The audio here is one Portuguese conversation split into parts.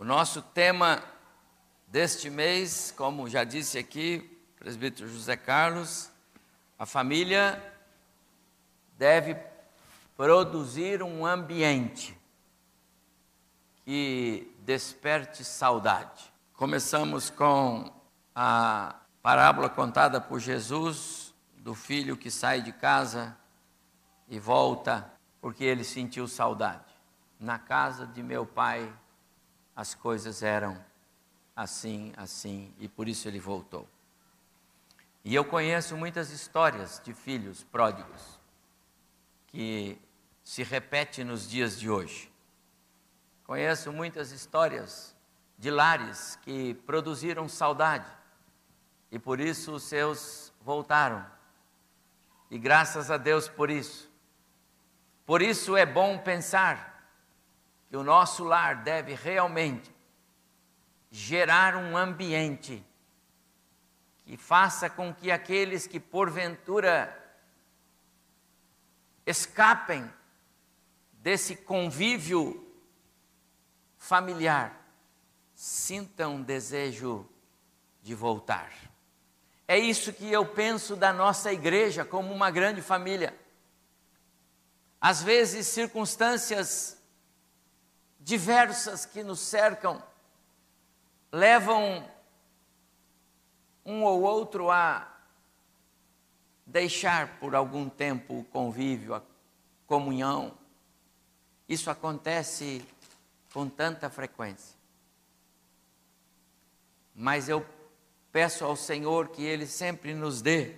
O nosso tema deste mês, como já disse aqui, presbítero José Carlos, a família deve produzir um ambiente que desperte saudade. Começamos com a parábola contada por Jesus do filho que sai de casa e volta porque ele sentiu saudade. Na casa de meu pai as coisas eram assim, assim, e por isso ele voltou. E eu conheço muitas histórias de filhos pródigos que se repetem nos dias de hoje. Conheço muitas histórias de lares que produziram saudade e por isso os seus voltaram. E graças a Deus por isso. Por isso é bom pensar que o nosso lar deve realmente gerar um ambiente que faça com que aqueles que porventura escapem desse convívio familiar sintam desejo de voltar. É isso que eu penso da nossa igreja como uma grande família. Às vezes, circunstâncias diversas que nos cercam levam um ou outro a deixar por algum tempo o convívio, a comunhão. Isso acontece com tanta frequência. Mas eu peço ao Senhor que Ele sempre nos dê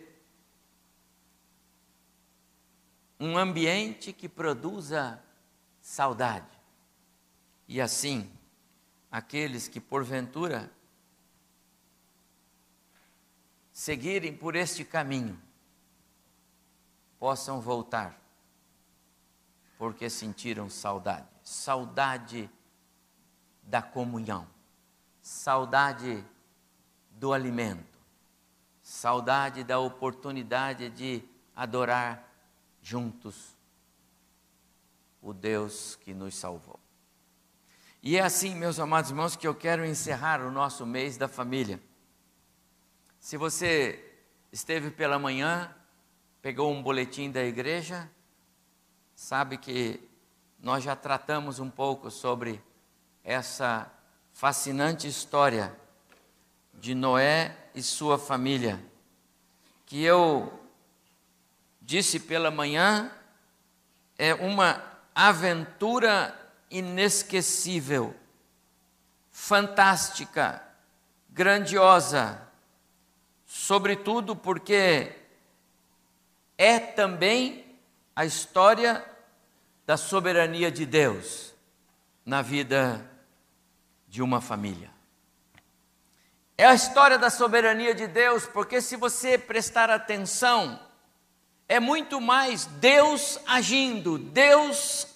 um ambiente que produza saudade. E assim, aqueles que porventura seguirem por este caminho possam voltar, porque sentiram saudade saudade da comunhão, saudade do alimento, saudade da oportunidade de adorar juntos o Deus que nos salvou. E é assim, meus amados irmãos, que eu quero encerrar o nosso mês da família. Se você esteve pela manhã, pegou um boletim da igreja, sabe que nós já tratamos um pouco sobre essa fascinante história de Noé e sua família, que eu disse pela manhã, é uma aventura inesquecível, fantástica, grandiosa, sobretudo porque é também a história da soberania de Deus na vida de uma família. É a história da soberania de Deus, porque se você prestar atenção, é muito mais Deus agindo, Deus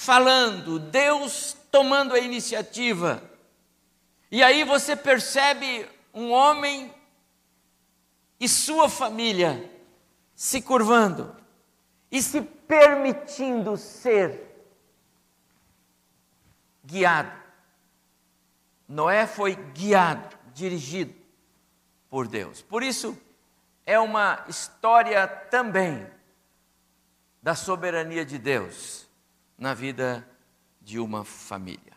falando, Deus tomando a iniciativa. E aí você percebe um homem e sua família se curvando e se permitindo ser guiado. Noé foi guiado, dirigido por Deus. Por isso, é uma história também da soberania de Deus na vida de uma família.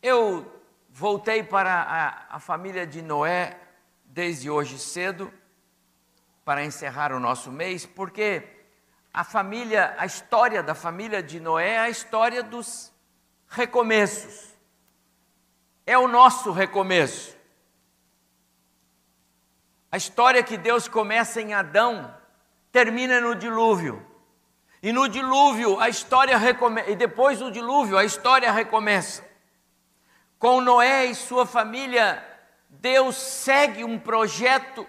Eu voltei para a, a família de Noé desde hoje cedo, para encerrar o nosso mês, porque a família, a história da família de Noé é a história dos recomeços. É o nosso recomeço. A história que Deus começa em Adão termina no dilúvio. E no dilúvio a história recomeça, e depois do dilúvio a história recomeça. Com Noé e sua família, Deus segue um projeto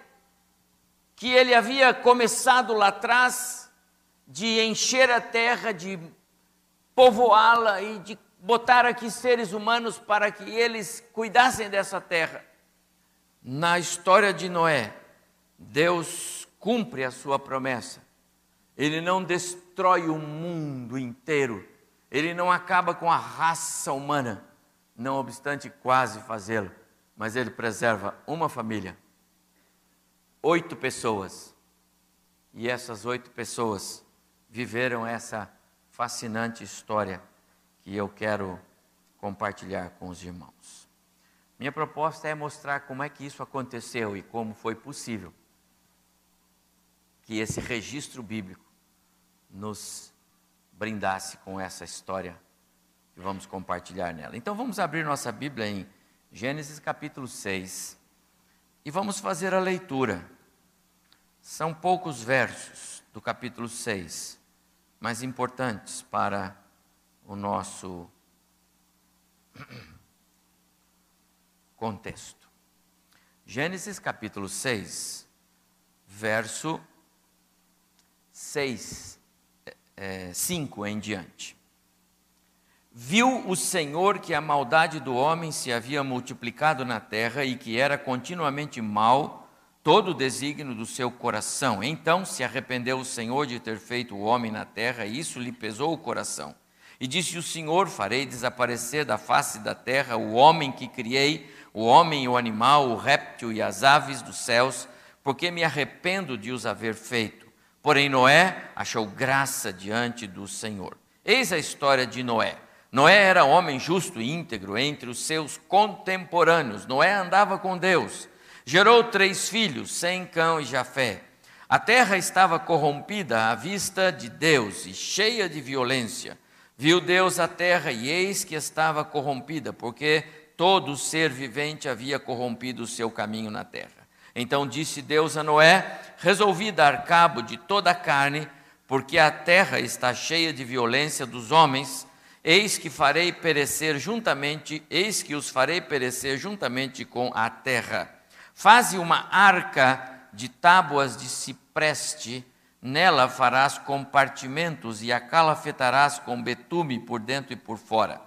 que ele havia começado lá atrás de encher a terra, de povoá-la e de botar aqui seres humanos para que eles cuidassem dessa terra. Na história de Noé, Deus cumpre a sua promessa ele não destrói o mundo inteiro, Ele não acaba com a raça humana, não obstante quase fazê-lo, mas ele preserva uma família, oito pessoas. E essas oito pessoas viveram essa fascinante história que eu quero compartilhar com os irmãos. Minha proposta é mostrar como é que isso aconteceu e como foi possível que esse registro bíblico nos brindasse com essa história que vamos compartilhar nela. Então vamos abrir nossa Bíblia em Gênesis capítulo 6 e vamos fazer a leitura. São poucos versos do capítulo 6, mas importantes para o nosso contexto. Gênesis capítulo 6, verso 6, é, 5 em diante. Viu o Senhor que a maldade do homem se havia multiplicado na terra e que era continuamente mal todo o desígnio do seu coração. Então se arrependeu o Senhor de ter feito o homem na terra, e isso lhe pesou o coração. E disse o Senhor: Farei desaparecer da face da terra o homem que criei, o homem e o animal, o réptil e as aves dos céus, porque me arrependo de os haver feito. Porém, Noé achou graça diante do Senhor. Eis a história de Noé. Noé era homem justo e íntegro entre os seus contemporâneos. Noé andava com Deus. Gerou três filhos, Sem, Cão e Jafé. A terra estava corrompida à vista de Deus e cheia de violência. Viu Deus a terra e eis que estava corrompida, porque todo ser vivente havia corrompido o seu caminho na terra. Então disse Deus a Noé: Resolvi dar cabo de toda a carne, porque a terra está cheia de violência dos homens. Eis que farei perecer juntamente, eis que os farei perecer juntamente com a terra. Faze uma arca de tábuas de cipreste Nela farás compartimentos e a calafetarás com betume por dentro e por fora.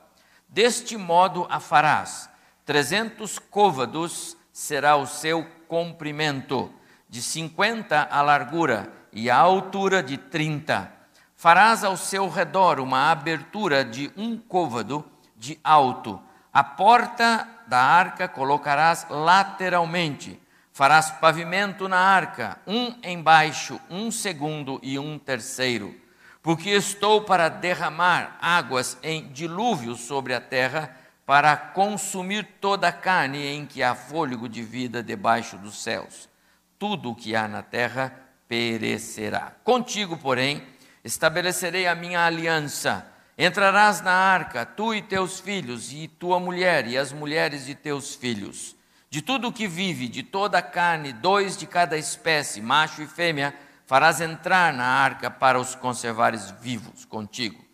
Deste modo a farás. Trezentos côvados será o seu comprimento, de cinquenta a largura e a altura de trinta. Farás ao seu redor uma abertura de um côvado de alto. A porta da arca colocarás lateralmente Farás pavimento na arca, um embaixo, um segundo e um terceiro, porque estou para derramar águas em dilúvio sobre a terra, para consumir toda a carne em que há fôlego de vida debaixo dos céus. Tudo o que há na terra perecerá. Contigo, porém, estabelecerei a minha aliança. Entrarás na arca, tu e teus filhos, e tua mulher, e as mulheres de teus filhos de tudo o que vive, de toda a carne, dois de cada espécie, macho e fêmea, farás entrar na arca para os conservares vivos contigo.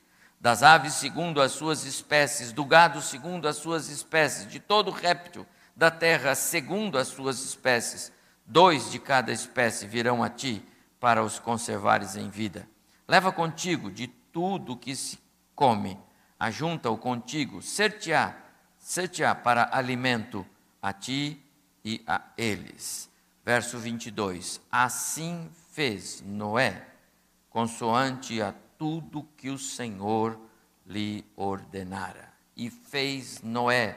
Das aves segundo as suas espécies, do gado segundo as suas espécies, de todo réptil da terra segundo as suas espécies, dois de cada espécie virão a ti para os conservares em vida. Leva contigo de tudo que se come, ajunta-o contigo, ser-te-á, para alimento a ti e a eles. Verso 22: Assim fez Noé, consoante a tudo que o Senhor lhe ordenara. E fez Noé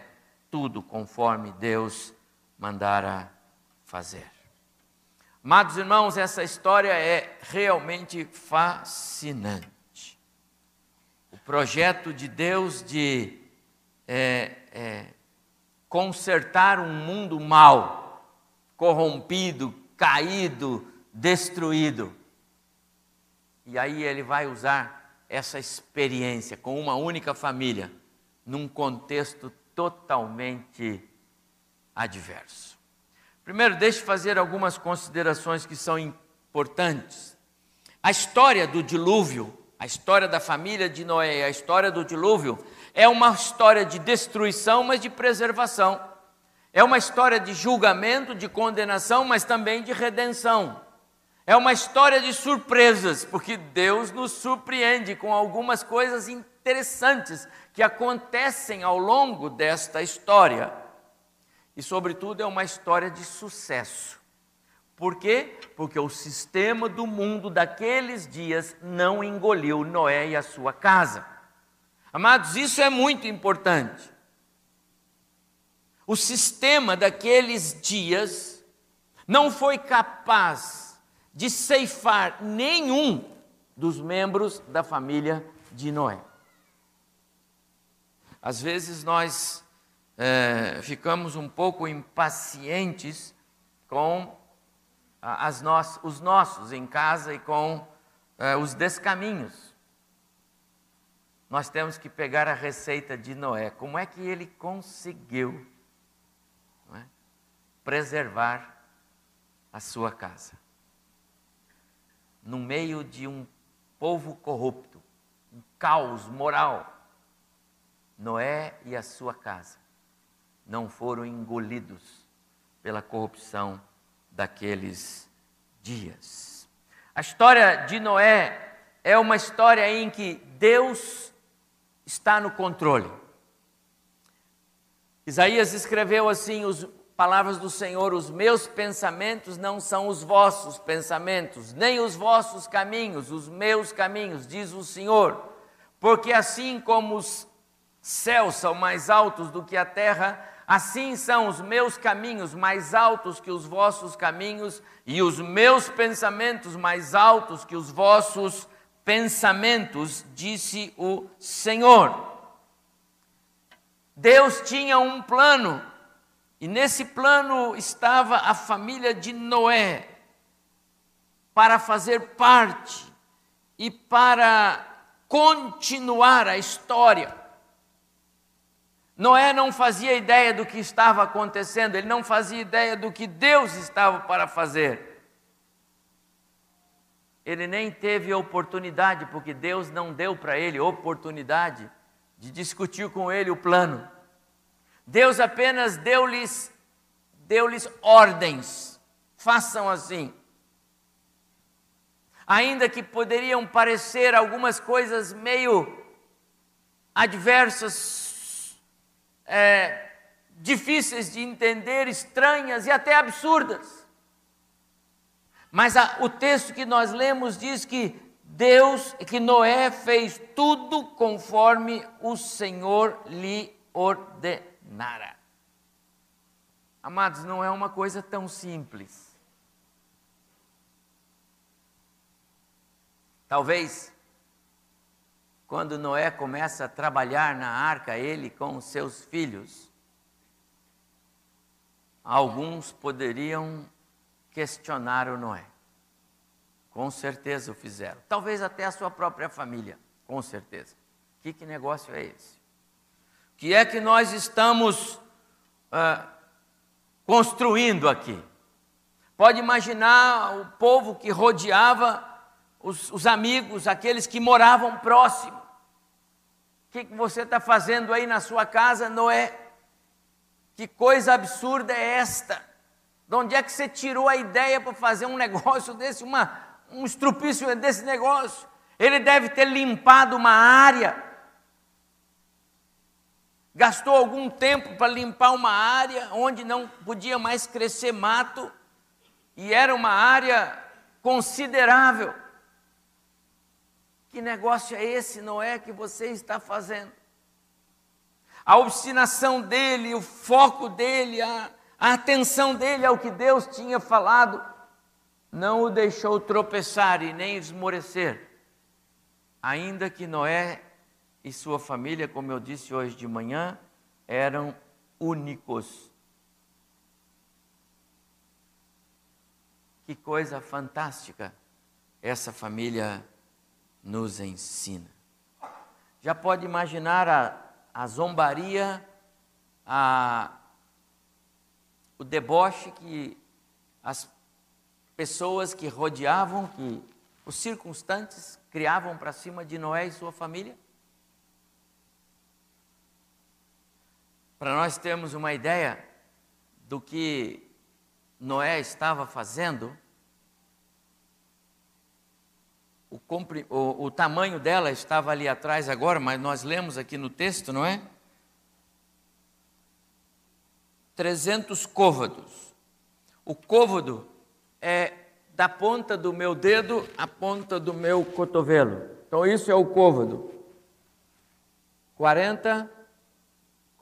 tudo conforme Deus mandara fazer. Amados irmãos, essa história é realmente fascinante. O projeto de Deus de é, é, consertar um mundo mal, corrompido, caído, destruído. E aí ele vai usar essa experiência com uma única família, num contexto totalmente adverso. Primeiro, deixe fazer algumas considerações que são importantes. A história do dilúvio, a história da família de Noé, a história do dilúvio, é uma história de destruição, mas de preservação. É uma história de julgamento, de condenação, mas também de redenção. É uma história de surpresas, porque Deus nos surpreende com algumas coisas interessantes que acontecem ao longo desta história. E, sobretudo, é uma história de sucesso. Por quê? Porque o sistema do mundo daqueles dias não engoliu Noé e a sua casa. Amados, isso é muito importante. O sistema daqueles dias não foi capaz de ceifar nenhum dos membros da família de Noé. Às vezes nós é, ficamos um pouco impacientes com as no os nossos em casa e com é, os descaminhos. Nós temos que pegar a receita de Noé. Como é que ele conseguiu é, preservar a sua casa? No meio de um povo corrupto, um caos moral, Noé e a sua casa não foram engolidos pela corrupção daqueles dias. A história de Noé é uma história em que Deus está no controle. Isaías escreveu assim as palavras do Senhor: Os meus pensamentos não são os vossos pensamentos, nem os vossos caminhos, os meus caminhos, diz o Senhor. Porque assim como os céus são mais altos do que a terra, assim são os meus caminhos mais altos que os vossos caminhos, e os meus pensamentos mais altos que os vossos pensamentos, disse o Senhor. Deus tinha um plano, e nesse plano estava a família de Noé, para fazer parte e para continuar a história. Noé não fazia ideia do que estava acontecendo, ele não fazia ideia do que Deus estava para fazer. Ele nem teve oportunidade, porque Deus não deu para ele oportunidade de discutir com ele o plano. Deus apenas deu-lhes deu-lhes ordens. Façam assim. Ainda que poderiam parecer algumas coisas meio adversas é, difíceis de entender, estranhas e até absurdas. Mas a, o texto que nós lemos diz que Deus, que Noé fez tudo conforme o Senhor lhe ordenara. Amados, não é uma coisa tão simples. Talvez quando Noé começa a trabalhar na arca, ele com os seus filhos, alguns poderiam questionar o Noé. Com certeza o fizeram. Talvez até a sua própria família, com certeza. Que, que negócio é esse? O que é que nós estamos uh, construindo aqui? Pode imaginar o povo que rodeava os, os amigos, aqueles que moravam próximo que, que você está fazendo aí na sua casa, Noé? Que coisa absurda é esta? De onde é que você tirou a ideia para fazer um negócio desse, uma, um estrupício desse negócio? Ele deve ter limpado uma área, gastou algum tempo para limpar uma área onde não podia mais crescer mato, e era uma área considerável. Que negócio é esse, Noé, que você está fazendo? A obstinação dele, o foco dele, a, a atenção dele ao que Deus tinha falado, não o deixou tropeçar e nem esmorecer. Ainda que Noé e sua família, como eu disse hoje de manhã, eram únicos. Que coisa fantástica essa família nos ensina. Já pode imaginar a, a zombaria, a, o deboche que as pessoas que rodeavam, que os circunstantes criavam para cima de Noé e sua família? Para nós termos uma ideia do que Noé estava fazendo, o, o, o tamanho dela estava ali atrás agora, mas nós lemos aqui no texto, não é? 300 côvados. O côvado é da ponta do meu dedo à ponta do meu cotovelo. Então, isso é o côvado. 40,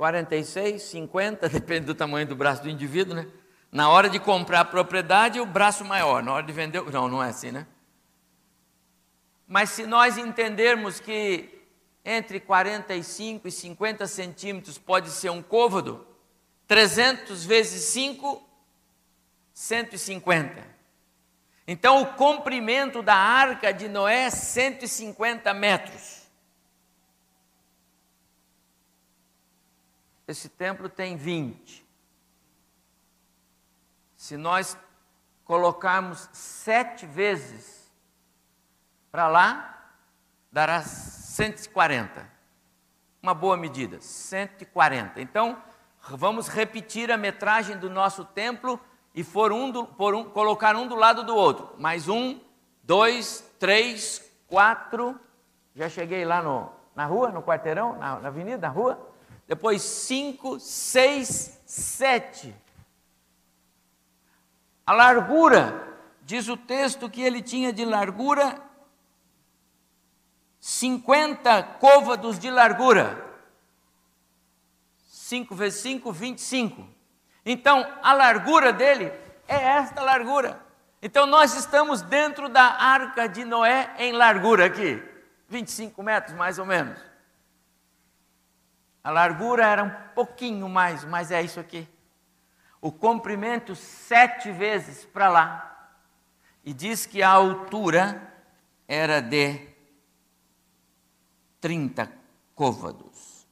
46, 50, depende do tamanho do braço do indivíduo, né? Na hora de comprar a propriedade, o braço maior, na hora de vender, não, não é assim, né? Mas se nós entendermos que entre 45 e 50 centímetros pode ser um côvado, 300 vezes 5, 150. Então, o comprimento da arca de Noé é 150 metros. Esse templo tem 20. Se nós colocarmos sete vezes para lá, dará 140. Uma boa medida, 140. Então, vamos repetir a metragem do nosso templo e for um do, por um, colocar um do lado do outro. Mais um, dois, três, quatro. Já cheguei lá no, na rua, no quarteirão, na, na avenida, na rua. Depois cinco, seis, sete. A largura, diz o texto que ele tinha de largura 50 côvados de largura. 5 vezes 5, 25. Então, a largura dele é esta largura. Então, nós estamos dentro da arca de Noé em largura aqui, 25 metros mais ou menos. A largura era um pouquinho mais, mas é isso aqui. O comprimento sete vezes para lá. E diz que a altura era de 30 côvados,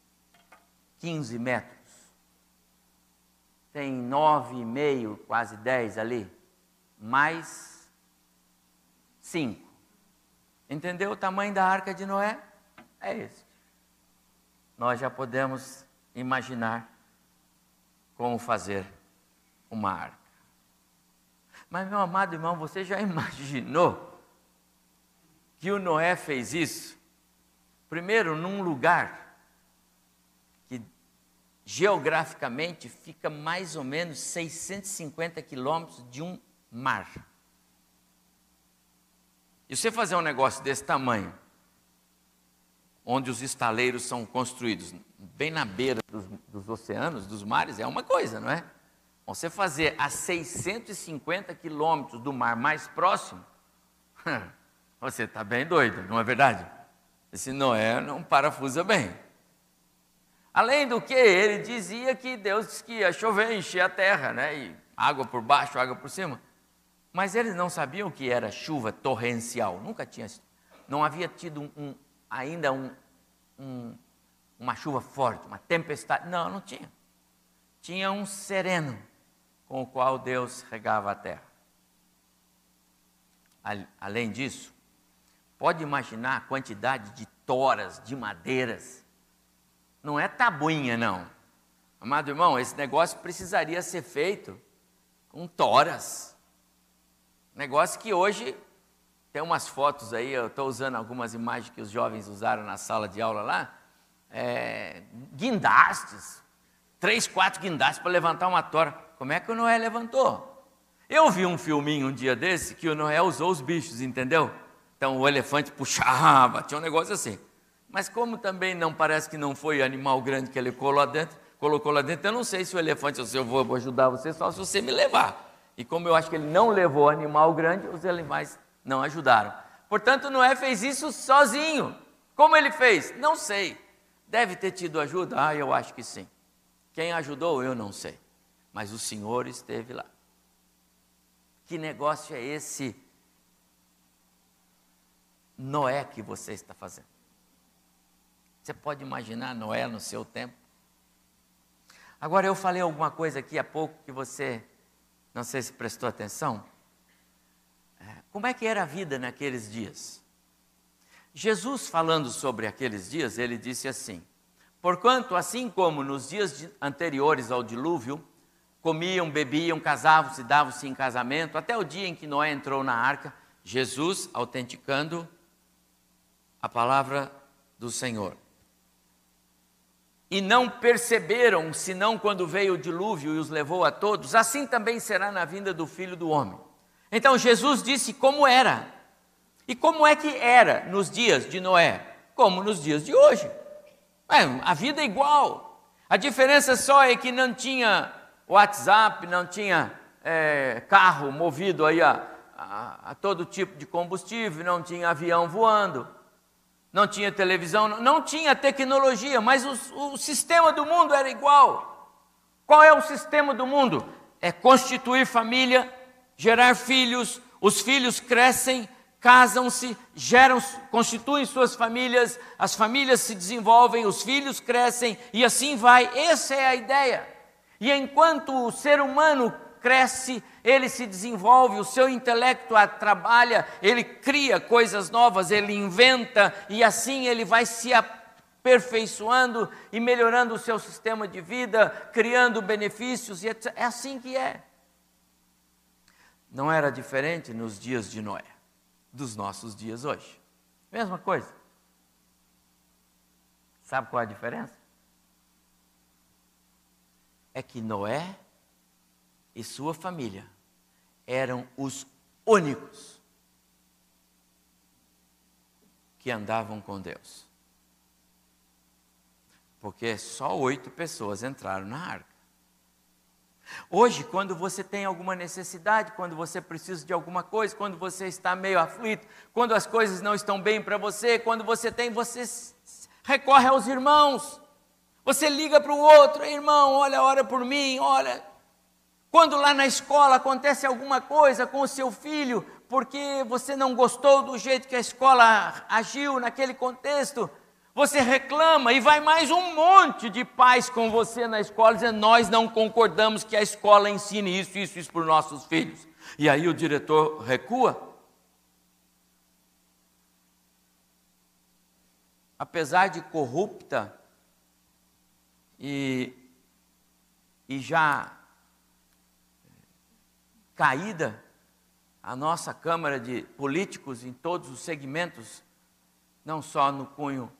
15 metros. Tem nove e meio, quase dez ali, mais cinco. Entendeu o tamanho da arca de Noé? É esse. Nós já podemos imaginar como fazer uma arca. Mas, meu amado irmão, você já imaginou que o Noé fez isso? Primeiro, num lugar que geograficamente fica mais ou menos 650 quilômetros de um mar. E você fazer um negócio desse tamanho, onde os estaleiros são construídos bem na beira dos, dos oceanos, dos mares, é uma coisa, não é? Você fazer a 650 quilômetros do mar mais próximo, você está bem doido, não é verdade? Esse Noé não parafusa bem. Além do que, ele dizia que Deus disse que ia chover, encher a terra, né? E água por baixo, água por cima. Mas eles não sabiam que era chuva torrencial. Nunca tinha, não havia tido um, ainda um, um, uma chuva forte, uma tempestade. Não, não tinha. Tinha um sereno com o qual Deus regava a terra. Além disso, Pode imaginar a quantidade de toras, de madeiras. Não é tabuinha, não. Amado irmão, esse negócio precisaria ser feito com toras. Negócio que hoje tem umas fotos aí, eu estou usando algumas imagens que os jovens usaram na sala de aula lá. É, guindastes, três, quatro guindastes para levantar uma tora. Como é que o Noé levantou? Eu vi um filminho um dia desse que o Noé usou os bichos, entendeu? Então o elefante puxava, tinha um negócio assim. Mas como também não parece que não foi animal grande que ele colocou lá dentro, colocou lá dentro, eu não sei se o elefante, se eu vou ajudar você só se você me levar. E como eu acho que ele não levou animal grande, os animais não ajudaram. Portanto, Noé fez isso sozinho. Como ele fez? Não sei. Deve ter tido ajuda? Ah, eu acho que sim. Quem ajudou, eu não sei. Mas o Senhor esteve lá. Que negócio é esse Noé que você está fazendo. Você pode imaginar Noé no seu tempo? Agora eu falei alguma coisa aqui há pouco que você, não sei se prestou atenção. Como é que era a vida naqueles dias? Jesus falando sobre aqueles dias, ele disse assim: Porquanto, assim como nos dias anteriores ao dilúvio, comiam, bebiam, casavam-se, davam-se em casamento, até o dia em que Noé entrou na arca, Jesus, autenticando a palavra do Senhor. E não perceberam, senão quando veio o dilúvio e os levou a todos, assim também será na vinda do filho do homem. Então Jesus disse como era. E como é que era nos dias de Noé? Como nos dias de hoje. É, a vida é igual. A diferença só é que não tinha WhatsApp, não tinha é, carro movido aí a, a, a, todo tipo de combustível, não tinha avião voando, não tinha televisão, não, não tinha tecnologia, mas o, o sistema do mundo era igual. Qual é o sistema do mundo? É constituir família, gerar filhos, os filhos crescem, casam-se, geram, constituem suas famílias, as famílias se desenvolvem, os filhos crescem e assim vai. Essa é a ideia. E enquanto o ser humano cresce, ele se desenvolve, o seu intelecto trabalha, ele cria coisas novas, ele inventa e assim ele vai se aperfeiçoando e melhorando o seu sistema de vida, criando benefícios, e é assim que é. Não era diferente nos dias de Noé, dos nossos dias hoje. Mesma coisa. Sabe qual é a diferença? É que Noé e sua família eram os únicos que andavam com Deus. Porque só oito pessoas entraram na arca. Hoje, quando você tem alguma necessidade, quando você precisa de alguma coisa, quando você está meio aflito, quando as coisas não estão bem para você, quando você tem, você recorre aos irmãos. Você liga para o outro, irmão, olha, ora por mim, olha, quando lá na escola acontece alguma coisa com o seu filho, porque você não gostou do jeito que a escola agiu naquele contexto, você reclama e vai mais um monte de pais com você na escola dizendo: Nós não concordamos que a escola ensine isso, isso, isso para os nossos filhos. E aí o diretor recua. Apesar de corrupta e, e já caída a nossa Câmara de Políticos em todos os segmentos, não só no cunho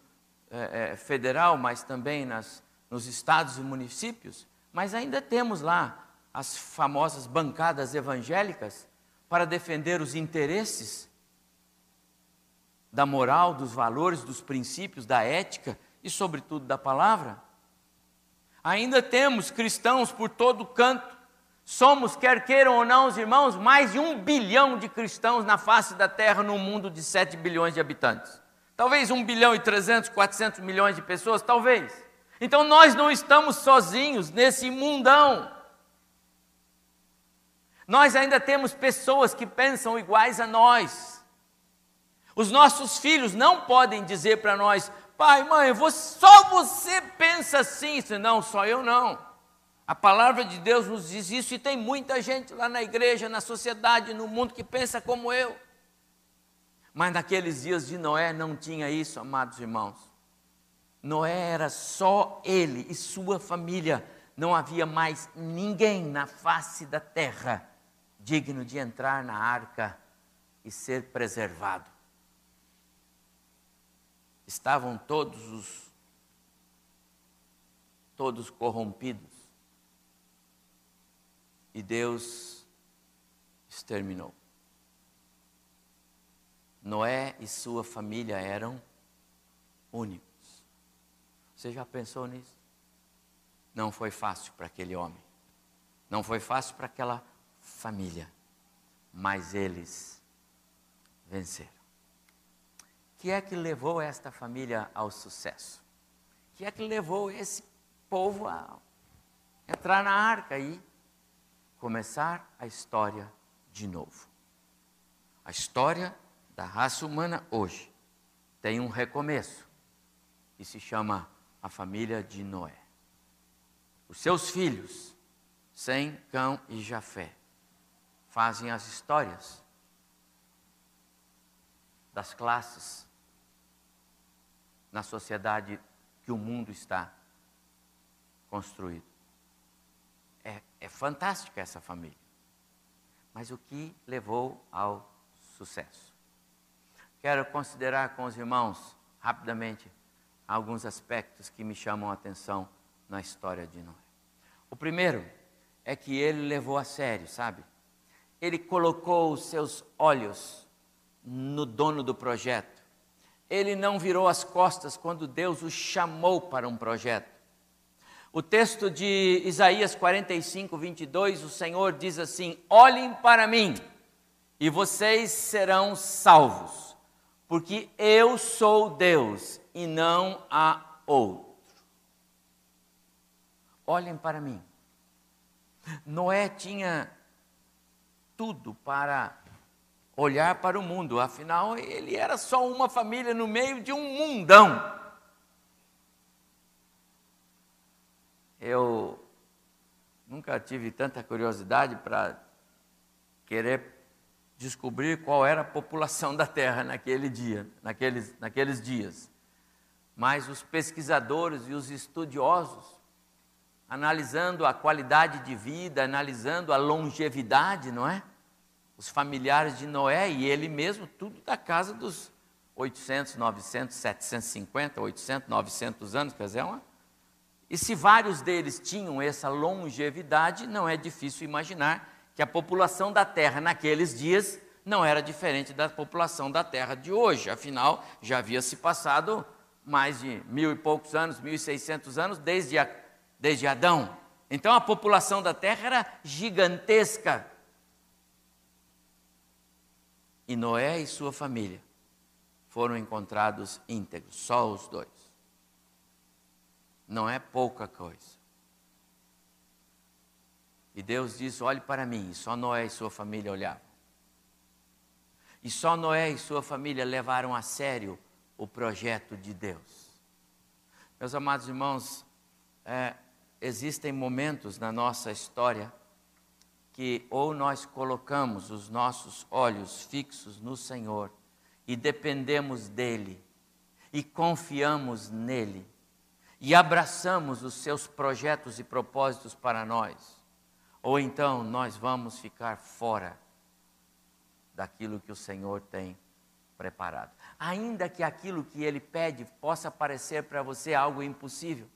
é, é, federal, mas também nas, nos estados e municípios, mas ainda temos lá as famosas bancadas evangélicas para defender os interesses da moral, dos valores, dos princípios, da ética e, sobretudo, da palavra. Ainda temos cristãos por todo canto Somos, quer queiram ou não, os irmãos, mais de um bilhão de cristãos na face da terra num mundo de 7 bilhões de habitantes. Talvez um bilhão e 300, 400 milhões de pessoas, talvez. Então nós não estamos sozinhos nesse mundão. Nós ainda temos pessoas que pensam iguais a nós. Os nossos filhos não podem dizer para nós, pai, mãe, só você pensa assim, senão só eu não. A palavra de Deus nos diz isso e tem muita gente lá na igreja, na sociedade, no mundo que pensa como eu. Mas naqueles dias de Noé não tinha isso, amados irmãos. Noé era só ele e sua família. Não havia mais ninguém na face da terra digno de entrar na arca e ser preservado. Estavam todos os todos corrompidos e Deus exterminou. Noé e sua família eram únicos. Você já pensou nisso? Não foi fácil para aquele homem, não foi fácil para aquela família, mas eles venceram. O que é que levou esta família ao sucesso? O que é que levou esse povo a entrar na arca e começar a história de novo. A história da raça humana hoje tem um recomeço e se chama a família de Noé. Os seus filhos, Sem, Cão e Jafé, fazem as histórias das classes na sociedade que o mundo está construído. É, é fantástica essa família. Mas o que levou ao sucesso? Quero considerar com os irmãos, rapidamente, alguns aspectos que me chamam a atenção na história de Noé. O primeiro é que ele levou a sério, sabe? Ele colocou os seus olhos no dono do projeto. ele não virou as costas quando Deus o chamou para um projeto. O texto de Isaías 45, 22, o Senhor diz assim: Olhem para mim e vocês serão salvos, porque eu sou Deus e não há outro. Olhem para mim. Noé tinha tudo para olhar para o mundo, afinal, ele era só uma família no meio de um mundão. Eu nunca tive tanta curiosidade para querer descobrir qual era a população da Terra naquele dia, naqueles, naqueles dias. Mas os pesquisadores e os estudiosos, analisando a qualidade de vida, analisando a longevidade, não é? Os familiares de Noé e ele mesmo, tudo da casa dos 800, 900, 750, 800, 900 anos, quer dizer, é uma e se vários deles tinham essa longevidade, não é difícil imaginar que a população da Terra naqueles dias não era diferente da população da Terra de hoje. Afinal, já havia se passado mais de mil e poucos anos, mil e seiscentos anos, desde, a, desde Adão. Então a população da Terra era gigantesca. E Noé e sua família foram encontrados íntegros, só os dois não é pouca coisa. E Deus diz: olhe para mim, e só Noé e sua família olhavam. E só Noé e sua família levaram a sério o projeto de Deus. Meus amados irmãos, é, existem momentos na nossa história que ou nós colocamos os nossos olhos fixos no Senhor e dependemos dEle e confiamos nele, e abraçamos os seus projetos e propósitos para nós, ou então nós vamos ficar fora daquilo que o Senhor tem preparado. Ainda que aquilo que Ele pede possa parecer para você algo impossível,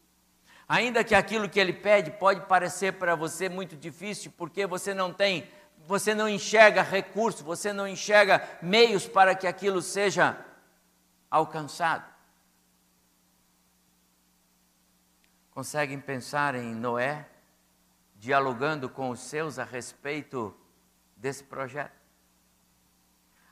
ainda que aquilo que Ele pede pode parecer para você muito difícil, porque você não tem, você não enxerga recursos, você não enxerga meios para que aquilo seja alcançado. Conseguem pensar em Noé dialogando com os seus a respeito desse projeto?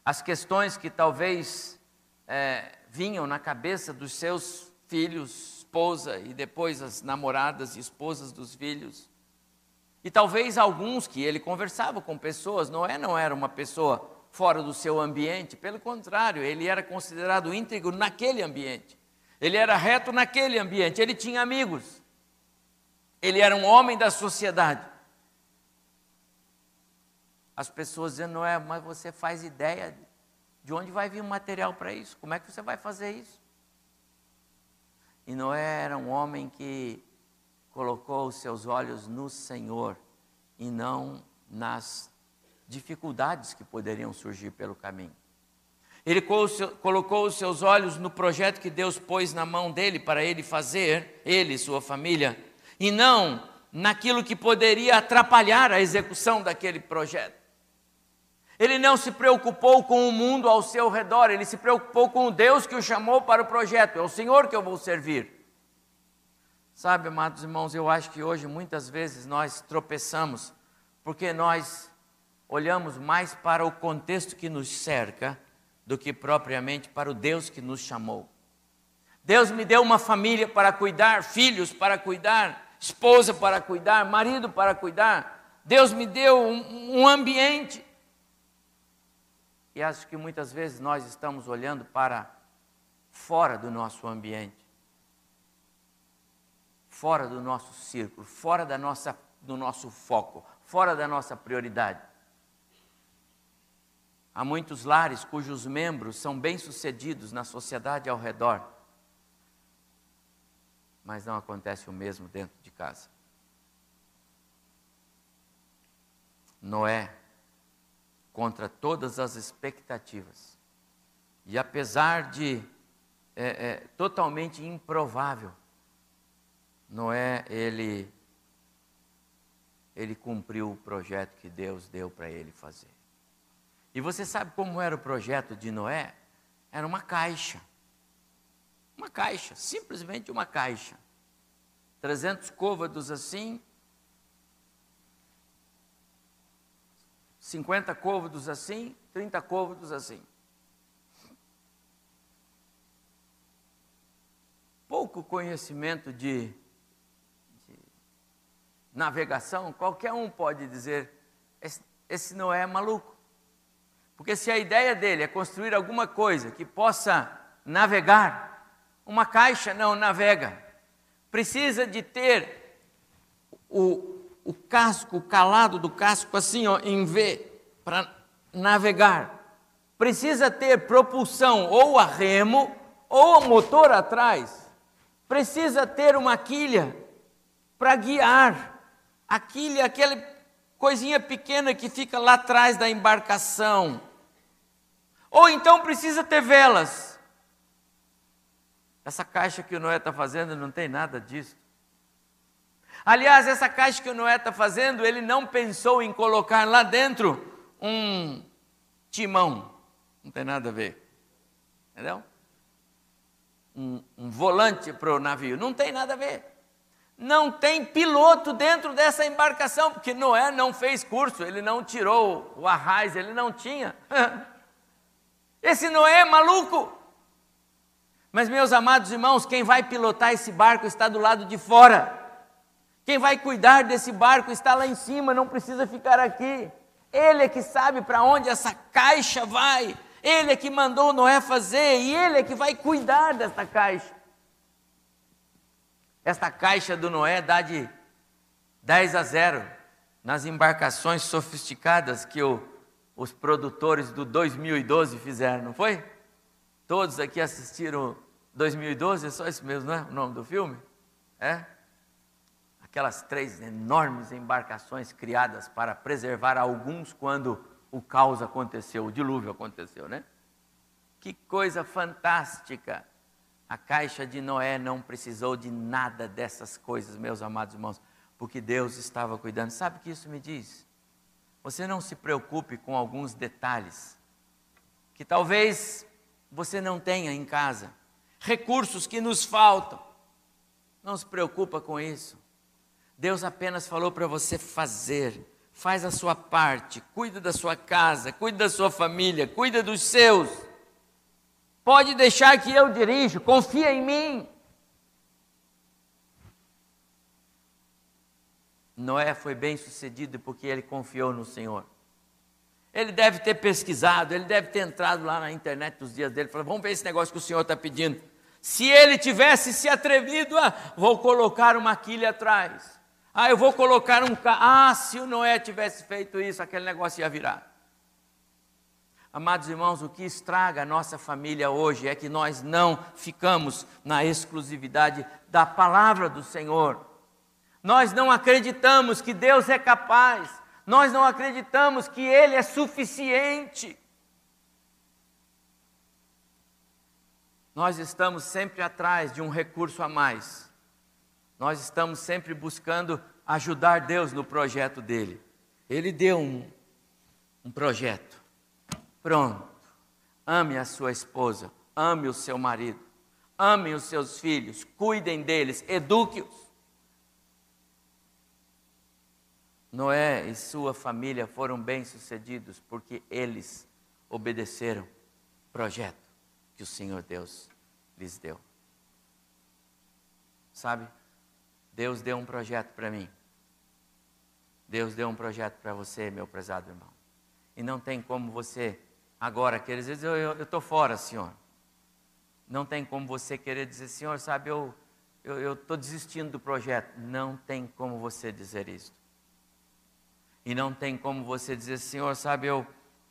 As questões que talvez é, vinham na cabeça dos seus filhos, esposa e depois as namoradas e esposas dos filhos. E talvez alguns que ele conversava com pessoas, Noé não era uma pessoa fora do seu ambiente, pelo contrário, ele era considerado íntegro naquele ambiente. Ele era reto naquele ambiente, ele tinha amigos. Ele era um homem da sociedade. As pessoas dizendo, Noé, mas você faz ideia de onde vai vir o material para isso? Como é que você vai fazer isso? E Noé era um homem que colocou os seus olhos no Senhor e não nas dificuldades que poderiam surgir pelo caminho. Ele colocou os seus olhos no projeto que Deus pôs na mão dele para ele fazer, ele e sua família, e não naquilo que poderia atrapalhar a execução daquele projeto. Ele não se preocupou com o mundo ao seu redor, ele se preocupou com o Deus que o chamou para o projeto, é o Senhor que eu vou servir. Sabe, amados irmãos, eu acho que hoje muitas vezes nós tropeçamos porque nós olhamos mais para o contexto que nos cerca do que propriamente para o Deus que nos chamou. Deus me deu uma família para cuidar, filhos para cuidar, esposa para cuidar, marido para cuidar. Deus me deu um, um ambiente. E acho que muitas vezes nós estamos olhando para fora do nosso ambiente, fora do nosso círculo, fora da nossa, do nosso foco, fora da nossa prioridade. Há muitos lares cujos membros são bem-sucedidos na sociedade ao redor, mas não acontece o mesmo dentro de casa. Noé, contra todas as expectativas, e apesar de é, é, totalmente improvável, Noé, ele, ele cumpriu o projeto que Deus deu para ele fazer. E você sabe como era o projeto de Noé? Era uma caixa. Caixa, simplesmente uma caixa. 300 côvados assim, 50 côvados assim, 30 côvados assim. Pouco conhecimento de, de navegação, qualquer um pode dizer: esse, esse não é maluco. Porque se a ideia dele é construir alguma coisa que possa navegar, uma caixa não navega. Precisa de ter o, o casco, o calado do casco assim, ó, em V, para navegar. Precisa ter propulsão ou a remo ou motor atrás. Precisa ter uma quilha para guiar. A quilha é aquela coisinha pequena que fica lá atrás da embarcação. Ou então precisa ter velas. Essa caixa que o Noé está fazendo não tem nada disso. Aliás, essa caixa que o Noé está fazendo, ele não pensou em colocar lá dentro um timão. Não tem nada a ver. Entendeu? Um, um volante para o navio. Não tem nada a ver. Não tem piloto dentro dessa embarcação, porque Noé não fez curso, ele não tirou o arraiz, ele não tinha. Esse Noé é maluco. Mas, meus amados irmãos, quem vai pilotar esse barco está do lado de fora. Quem vai cuidar desse barco está lá em cima, não precisa ficar aqui. Ele é que sabe para onde essa caixa vai. Ele é que mandou Noé fazer e ele é que vai cuidar dessa caixa. Esta caixa do Noé dá de 10 a 0 nas embarcações sofisticadas que o os produtores do 2012 fizeram, não foi? Todos aqui assistiram 2012, é só isso mesmo, não é? O nome do filme? É? Aquelas três enormes embarcações criadas para preservar alguns quando o caos aconteceu, o dilúvio aconteceu, né? Que coisa fantástica! A caixa de Noé não precisou de nada dessas coisas, meus amados irmãos, porque Deus estava cuidando. Sabe o que isso me diz? Você não se preocupe com alguns detalhes que talvez você não tenha em casa, recursos que nos faltam. Não se preocupa com isso. Deus apenas falou para você fazer. Faz a sua parte, cuida da sua casa, cuida da sua família, cuida dos seus. Pode deixar que eu dirijo, confia em mim. Noé foi bem sucedido porque ele confiou no Senhor. Ele deve ter pesquisado, ele deve ter entrado lá na internet dos dias dele, falou: vamos ver esse negócio que o Senhor está pedindo. Se ele tivesse se atrevido, ah, vou colocar uma quilha atrás. Ah, eu vou colocar um carro. Ah, se o Noé tivesse feito isso, aquele negócio ia virar. Amados irmãos, o que estraga a nossa família hoje é que nós não ficamos na exclusividade da palavra do Senhor. Nós não acreditamos que Deus é capaz, nós não acreditamos que Ele é suficiente. Nós estamos sempre atrás de um recurso a mais. Nós estamos sempre buscando ajudar Deus no projeto dele. Ele deu um, um projeto. Pronto. Ame a sua esposa, ame o seu marido, ame os seus filhos, cuidem deles, eduque-os. Noé e sua família foram bem-sucedidos porque eles obedeceram o projeto que o Senhor Deus lhes deu. Sabe? Deus deu um projeto para mim. Deus deu um projeto para você, meu prezado irmão. E não tem como você, agora, querer dizer, eu estou fora, Senhor. Não tem como você querer dizer, Senhor, sabe, eu estou desistindo do projeto. Não tem como você dizer isso. E não tem como você dizer, Senhor, sabe, eu,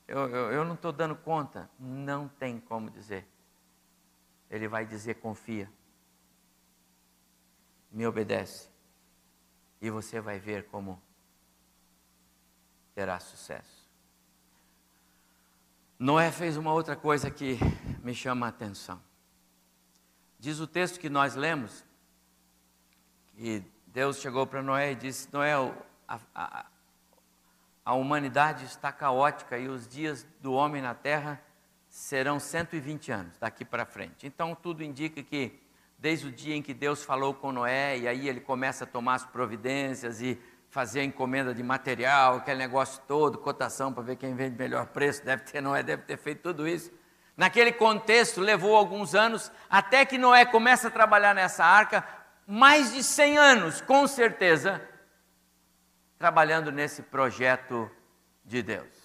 eu, eu, eu não estou dando conta. Não tem como dizer. Ele vai dizer, confia. Me obedece. E você vai ver como terá sucesso. Noé fez uma outra coisa que me chama a atenção. Diz o texto que nós lemos, que Deus chegou para Noé e disse: Noé, a, a, a humanidade está caótica e os dias do homem na terra serão 120 anos daqui para frente. Então tudo indica que desde o dia em que Deus falou com Noé, e aí ele começa a tomar as providências e fazer a encomenda de material, aquele negócio todo, cotação para ver quem vende melhor preço, deve ter Noé, deve ter feito tudo isso. Naquele contexto, levou alguns anos, até que Noé começa a trabalhar nessa arca, mais de 100 anos, com certeza, trabalhando nesse projeto de Deus.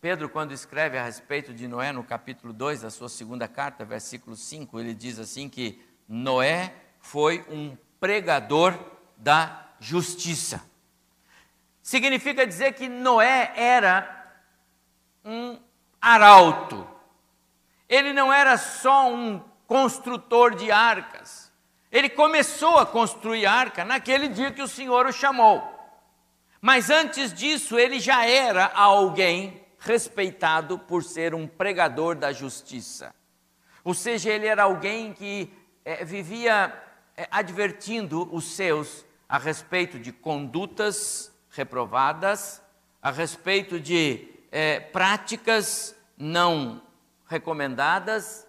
Pedro, quando escreve a respeito de Noé, no capítulo 2 da sua segunda carta, versículo 5, ele diz assim que Noé foi um pregador da justiça. Significa dizer que Noé era um arauto. Ele não era só um construtor de arcas. Ele começou a construir arca naquele dia que o Senhor o chamou. Mas antes disso, ele já era alguém respeitado por ser um pregador da justiça. Ou seja, ele era alguém que é, vivia é, advertindo os seus a respeito de condutas reprovadas, a respeito de é, práticas não recomendadas.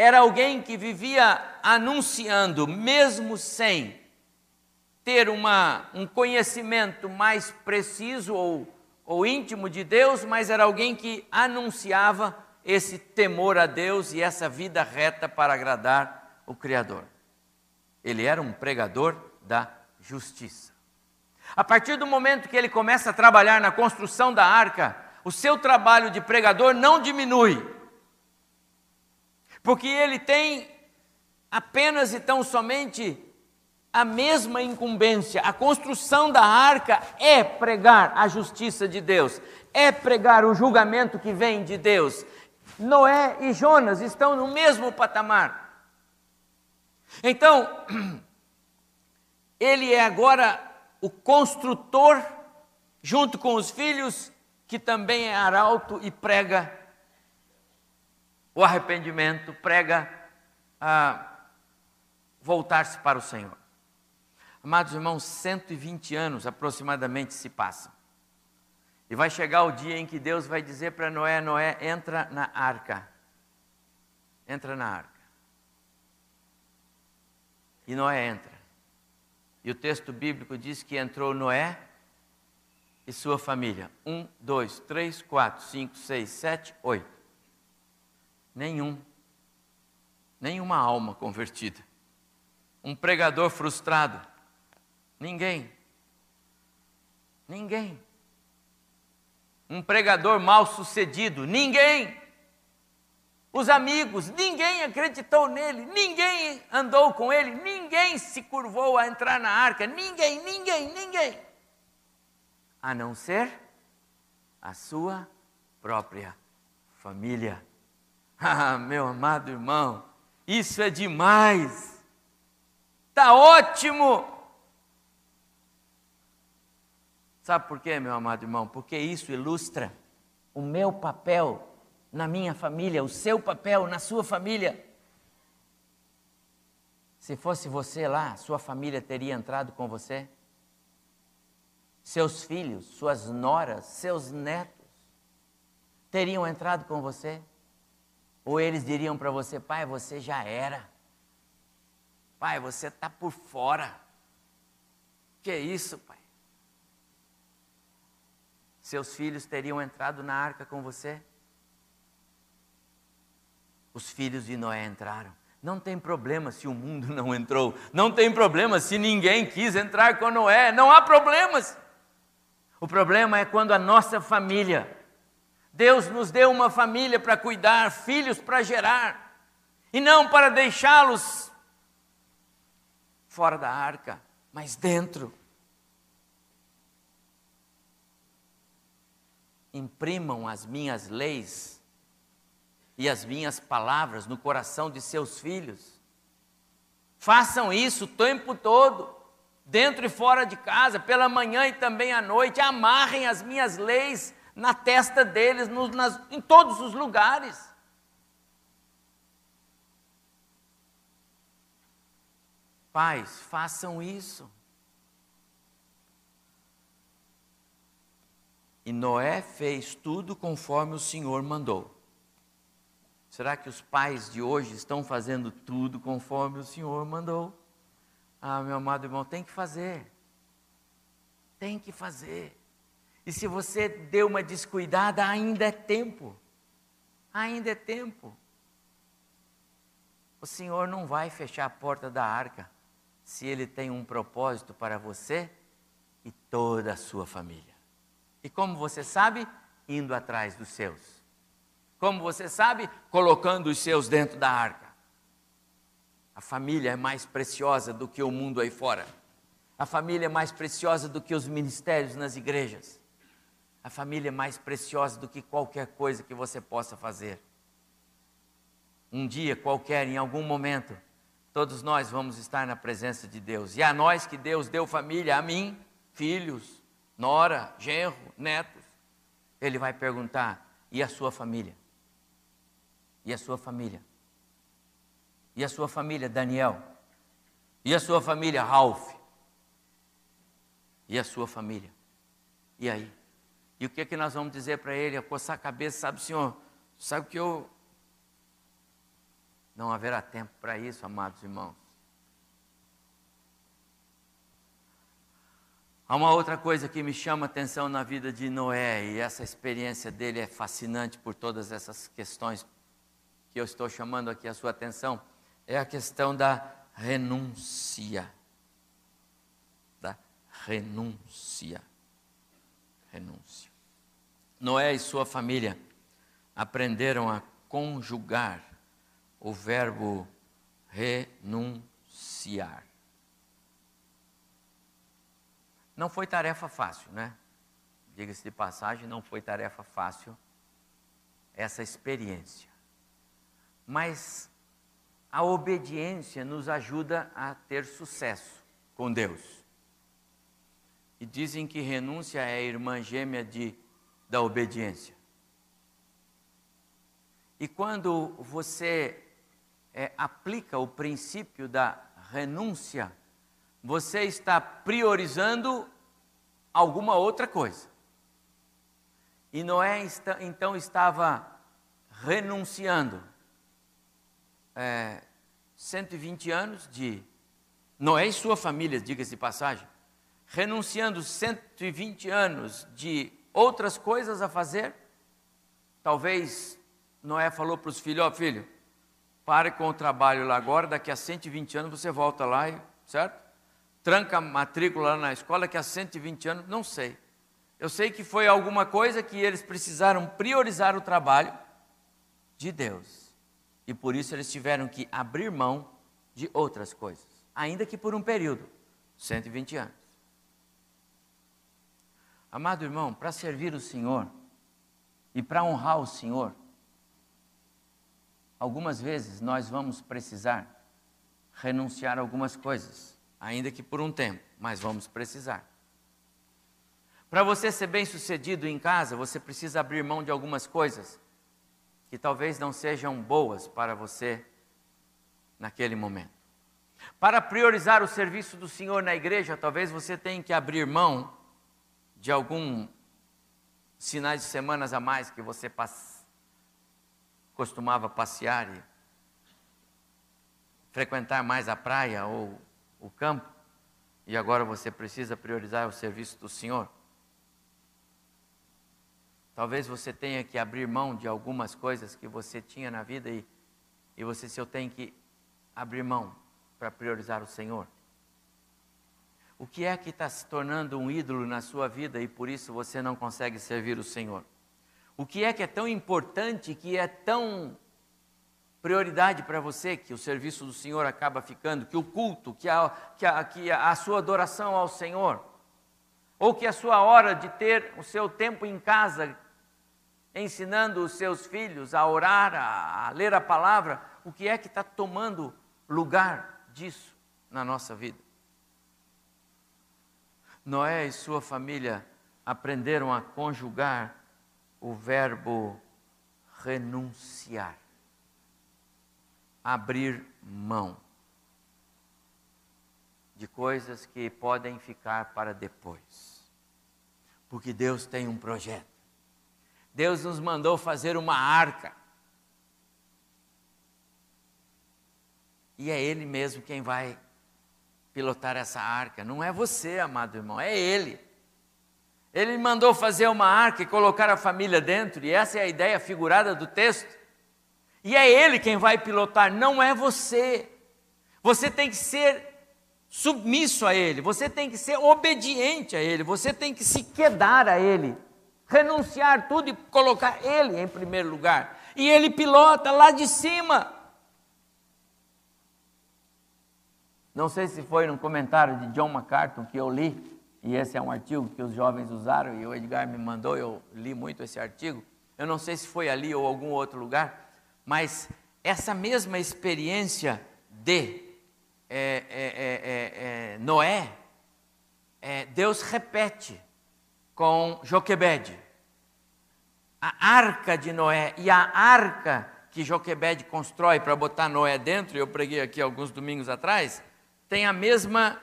Era alguém que vivia anunciando, mesmo sem ter uma, um conhecimento mais preciso ou ou íntimo de Deus, mas era alguém que anunciava esse temor a Deus e essa vida reta para agradar o Criador. Ele era um pregador da justiça. A partir do momento que ele começa a trabalhar na construção da arca, o seu trabalho de pregador não diminui, porque ele tem apenas e tão somente a mesma incumbência. A construção da arca é pregar a justiça de Deus, é pregar o julgamento que vem de Deus. Noé e Jonas estão no mesmo patamar. Então, ele é agora o construtor, junto com os filhos, que também é arauto e prega o arrependimento, prega a voltar-se para o Senhor. Amados irmãos, 120 anos aproximadamente se passam. E vai chegar o dia em que Deus vai dizer para Noé: Noé, entra na arca. Entra na arca. E Noé entra. E o texto bíblico diz que entrou Noé e sua família. Um, dois, três, quatro, cinco, seis, sete, oito. Nenhum. Nenhuma alma convertida. Um pregador frustrado Ninguém. Ninguém. Um pregador mal sucedido? Ninguém. Os amigos, ninguém acreditou nele, ninguém andou com ele, ninguém se curvou a entrar na arca, ninguém, ninguém, ninguém. A não ser a sua própria família. Ah, meu amado irmão, isso é demais. Está ótimo. Sabe por quê, meu amado irmão? Porque isso ilustra o meu papel na minha família, o seu papel na sua família. Se fosse você lá, sua família teria entrado com você? Seus filhos, suas noras, seus netos teriam entrado com você? Ou eles diriam para você, pai, você já era. Pai, você está por fora. Que isso, pai? Seus filhos teriam entrado na arca com você? Os filhos de Noé entraram. Não tem problema se o mundo não entrou. Não tem problema se ninguém quis entrar com Noé. Não há problemas. O problema é quando a nossa família, Deus nos deu uma família para cuidar, filhos para gerar, e não para deixá-los fora da arca, mas dentro. imprimam as minhas leis e as minhas palavras no coração de seus filhos. Façam isso o tempo todo, dentro e fora de casa, pela manhã e também à noite. Amarrem as minhas leis na testa deles, nas, em todos os lugares. Pais, façam isso. E Noé fez tudo conforme o Senhor mandou. Será que os pais de hoje estão fazendo tudo conforme o Senhor mandou? Ah, meu amado irmão, tem que fazer. Tem que fazer. E se você deu uma descuidada, ainda é tempo. Ainda é tempo. O Senhor não vai fechar a porta da arca se Ele tem um propósito para você e toda a sua família. E como você sabe? Indo atrás dos seus. Como você sabe? Colocando os seus dentro da arca. A família é mais preciosa do que o mundo aí fora. A família é mais preciosa do que os ministérios nas igrejas. A família é mais preciosa do que qualquer coisa que você possa fazer. Um dia qualquer, em algum momento, todos nós vamos estar na presença de Deus. E a nós que Deus deu família, a mim, filhos, nora, genro, netos, Ele vai perguntar: e a sua família? E a sua família? E a sua família, Daniel? E a sua família, Ralph? E a sua família? E aí? E o que é que nós vamos dizer para ele? A coçar a cabeça, sabe, senhor? Sabe que eu. Não haverá tempo para isso, amados irmãos. Há uma outra coisa que me chama a atenção na vida de Noé, e essa experiência dele é fascinante por todas essas questões que eu estou chamando aqui a sua atenção é a questão da renúncia. Da renúncia. Renúncia. Noé e sua família aprenderam a conjugar o verbo renunciar. Não foi tarefa fácil, né? Diga-se de passagem, não foi tarefa fácil essa experiência. Mas a obediência nos ajuda a ter sucesso com Deus. E dizem que renúncia é a irmã gêmea de, da obediência. E quando você é, aplica o princípio da renúncia, você está priorizando alguma outra coisa. E Noé então estava renunciando é, 120 anos de Noé e sua família, diga-se de passagem, renunciando 120 anos de outras coisas a fazer. Talvez Noé falou para os filhos: Ó oh, filho, pare com o trabalho lá agora, daqui a 120 anos você volta lá, certo? Tranca a matrícula lá na escola, que a 120 anos, não sei. Eu sei que foi alguma coisa que eles precisaram priorizar o trabalho de Deus e por isso eles tiveram que abrir mão de outras coisas, ainda que por um período 120 anos. Amado irmão, para servir o Senhor e para honrar o Senhor, algumas vezes nós vamos precisar renunciar a algumas coisas, ainda que por um tempo, mas vamos precisar. Para você ser bem sucedido em casa, você precisa abrir mão de algumas coisas que talvez não sejam boas para você naquele momento. Para priorizar o serviço do Senhor na igreja, talvez você tenha que abrir mão de algum sinais de semanas a mais que você costumava passear e frequentar mais a praia ou o campo, e agora você precisa priorizar o serviço do Senhor. Talvez você tenha que abrir mão de algumas coisas que você tinha na vida e, e você eu tem que abrir mão para priorizar o Senhor. O que é que está se tornando um ídolo na sua vida e por isso você não consegue servir o Senhor? O que é que é tão importante, que é tão prioridade para você, que o serviço do Senhor acaba ficando, que o culto, que a, que a, que a sua adoração ao Senhor, ou que a sua hora de ter o seu tempo em casa ensinando os seus filhos a orar, a, a ler a palavra, o que é que está tomando lugar disso na nossa vida? Noé e sua família aprenderam a conjugar o verbo renunciar, abrir mão de coisas que podem ficar para depois. Porque Deus tem um projeto. Deus nos mandou fazer uma arca. E é Ele mesmo quem vai pilotar essa arca. Não é você, amado irmão, é Ele. Ele mandou fazer uma arca e colocar a família dentro, e essa é a ideia figurada do texto. E é Ele quem vai pilotar, não é você. Você tem que ser submisso a Ele, você tem que ser obediente a Ele, você tem que se quedar a Ele, renunciar tudo e colocar Ele em primeiro lugar. E Ele pilota lá de cima. Não sei se foi num comentário de John MacArthur que eu li, e esse é um artigo que os jovens usaram e o Edgar me mandou, eu li muito esse artigo. Eu não sei se foi ali ou algum outro lugar, mas essa mesma experiência de é, é, é, é Noé, é, Deus repete com Joquebede. A arca de Noé e a arca que Joquebede constrói para botar Noé dentro, eu preguei aqui alguns domingos atrás, tem a mesma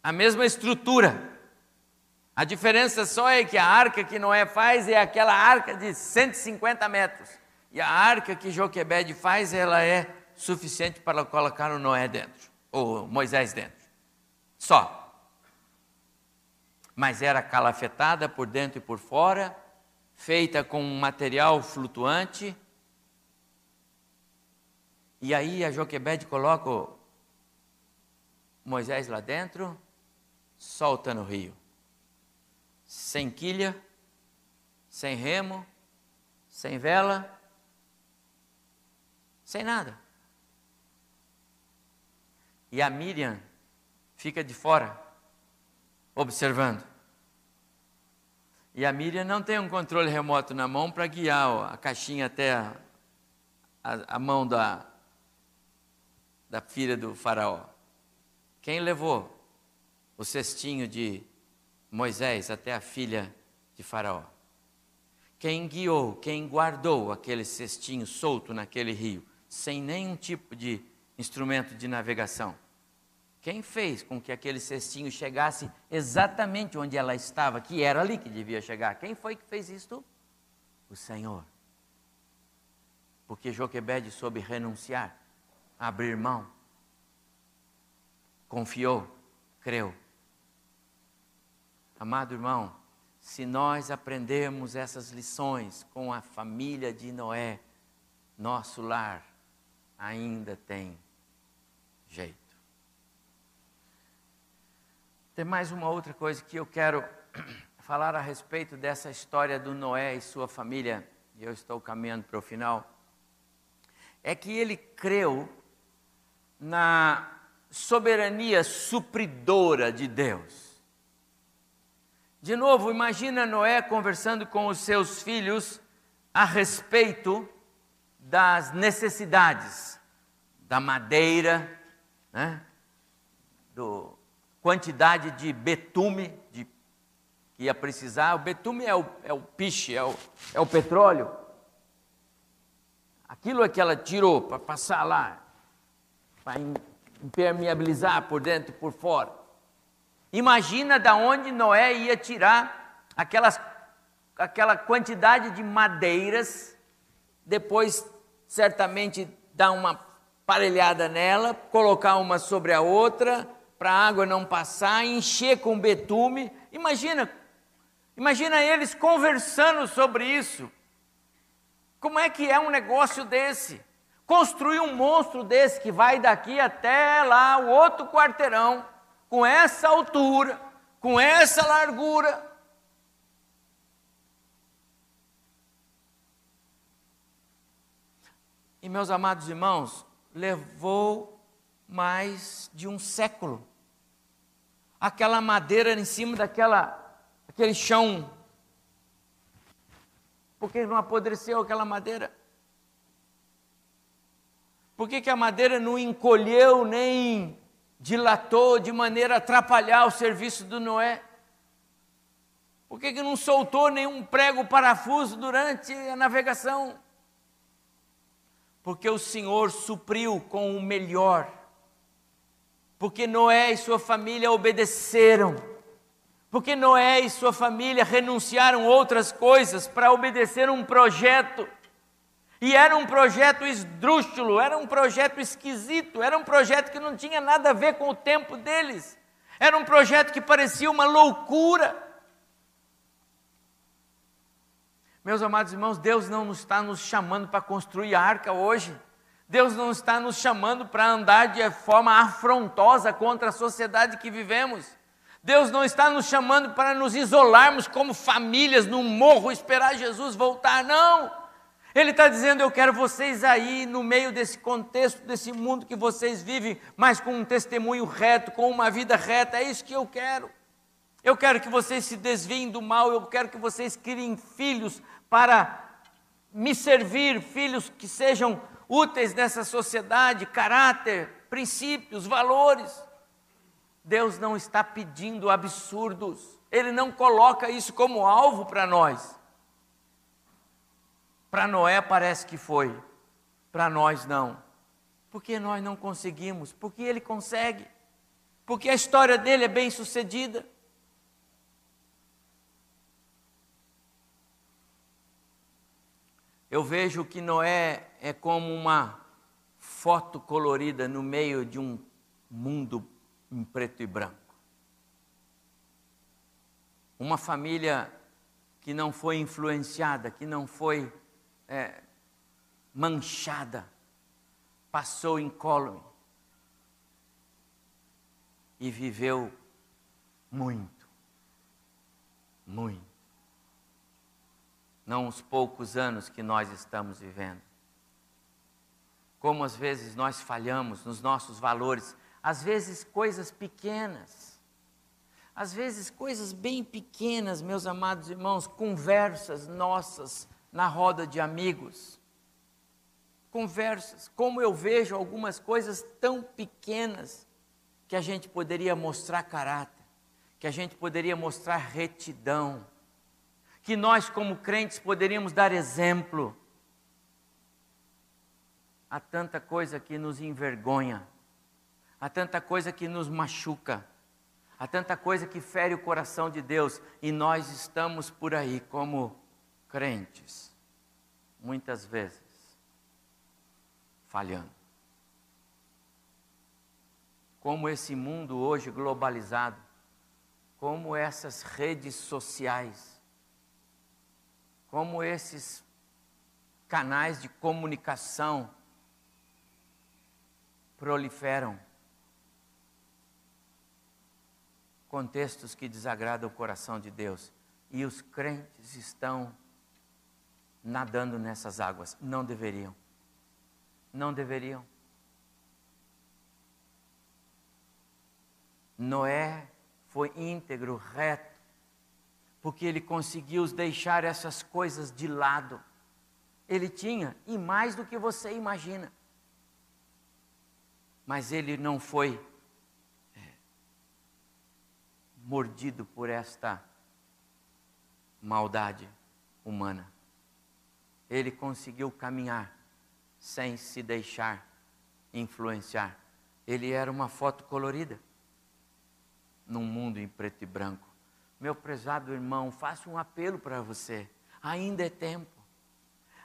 a mesma estrutura. A diferença só é que a arca que Noé faz é aquela arca de 150 metros. E a arca que Joquebede faz, ela é suficiente para colocar o Noé dentro, ou Moisés dentro. Só. Mas era calafetada por dentro e por fora, feita com um material flutuante. E aí a Joquebede coloca Moisés lá dentro, solta no rio. Sem quilha, sem remo, sem vela, sem nada. E a Miriam fica de fora, observando. E a Miriam não tem um controle remoto na mão para guiar a caixinha até a, a, a mão da, da filha do faraó. Quem levou o cestinho de Moisés até a filha de Faraó? Quem guiou, quem guardou aquele cestinho solto naquele rio, sem nenhum tipo de instrumento de navegação? Quem fez com que aquele cestinho chegasse exatamente onde ela estava, que era ali que devia chegar? Quem foi que fez isto? O Senhor. Porque Joquebede soube renunciar, abrir mão, confiou, creu. Amado irmão, se nós aprendermos essas lições com a família de Noé, nosso lar ainda tem jeito. Tem mais uma outra coisa que eu quero falar a respeito dessa história do Noé e sua família, e eu estou caminhando para o final. É que ele creu na soberania supridora de Deus. De novo, imagina Noé conversando com os seus filhos a respeito das necessidades da madeira, né? do quantidade de betume de, que ia precisar. O betume é o, é o piche, é o, é o petróleo. Aquilo é que ela tirou para passar lá, para impermeabilizar por dentro e por fora. Imagina da onde Noé ia tirar aquelas, aquela quantidade de madeiras, depois certamente dar uma parelhada nela, colocar uma sobre a outra, para a água não passar, encher com betume. Imagina, imagina eles conversando sobre isso. Como é que é um negócio desse? Construir um monstro desse que vai daqui até lá, o outro quarteirão, com essa altura, com essa largura. E meus amados irmãos, levou mais de um século. Aquela madeira em cima daquela, aquele chão. Por que não apodreceu aquela madeira? Por que, que a madeira não encolheu nem dilatou de maneira a atrapalhar o serviço do Noé? Por que, que não soltou nenhum prego parafuso durante a navegação? Porque o Senhor supriu com o melhor. Porque Noé e sua família obedeceram. Porque Noé e sua família renunciaram outras coisas para obedecer um projeto. E era um projeto esdrúxulo, era um projeto esquisito, era um projeto que não tinha nada a ver com o tempo deles. Era um projeto que parecia uma loucura. Meus amados irmãos, Deus não está nos chamando para construir a arca hoje. Deus não está nos chamando para andar de forma afrontosa contra a sociedade que vivemos. Deus não está nos chamando para nos isolarmos como famílias num morro esperar Jesus voltar, não. Ele está dizendo: Eu quero vocês aí no meio desse contexto, desse mundo que vocês vivem, mas com um testemunho reto, com uma vida reta. É isso que eu quero. Eu quero que vocês se desviem do mal, eu quero que vocês criem filhos para me servir, filhos que sejam úteis nessa sociedade, caráter, princípios, valores. Deus não está pedindo absurdos, Ele não coloca isso como alvo para nós. Para Noé parece que foi, para nós não. Porque nós não conseguimos, porque ele consegue, porque a história dele é bem sucedida. Eu vejo que Noé é como uma foto colorida no meio de um mundo em preto e branco. Uma família que não foi influenciada, que não foi é, manchada, passou incólume e viveu muito, muito. Não os poucos anos que nós estamos vivendo. Como às vezes nós falhamos nos nossos valores, às vezes coisas pequenas, às vezes coisas bem pequenas, meus amados irmãos, conversas nossas na roda de amigos. Conversas, como eu vejo algumas coisas tão pequenas que a gente poderia mostrar caráter, que a gente poderia mostrar retidão, que nós, como crentes, poderíamos dar exemplo. Há tanta coisa que nos envergonha, há tanta coisa que nos machuca, há tanta coisa que fere o coração de Deus, e nós estamos por aí como crentes, muitas vezes, falhando. Como esse mundo hoje globalizado, como essas redes sociais, como esses canais de comunicação proliferam. Contextos que desagradam o coração de Deus. E os crentes estão nadando nessas águas. Não deveriam. Não deveriam. Noé foi íntegro, reto, porque ele conseguiu deixar essas coisas de lado. Ele tinha, e mais do que você imagina. Mas ele não foi é, mordido por esta maldade humana ele conseguiu caminhar sem se deixar influenciar. Ele era uma foto colorida num mundo em preto e branco. Meu prezado irmão, faço um apelo para você. Ainda é tempo.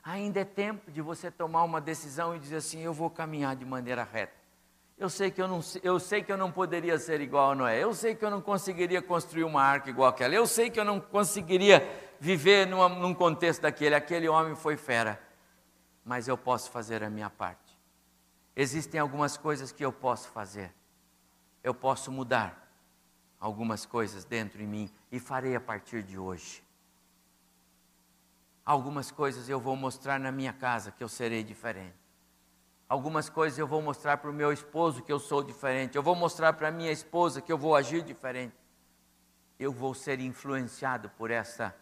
Ainda é tempo de você tomar uma decisão e dizer assim: eu vou caminhar de maneira reta. Eu sei que eu não, eu sei que eu não poderia ser igual a Noé. Eu sei que eu não conseguiria construir uma arca igual aquela. Eu sei que eu não conseguiria viver numa, num contexto daquele. Aquele homem foi fera. Mas eu posso fazer a minha parte. Existem algumas coisas que eu posso fazer. Eu posso mudar algumas coisas dentro de mim e farei a partir de hoje. Algumas coisas eu vou mostrar na minha casa que eu serei diferente. Algumas coisas eu vou mostrar para o meu esposo que eu sou diferente. Eu vou mostrar para minha esposa que eu vou agir diferente. Eu vou ser influenciado por essa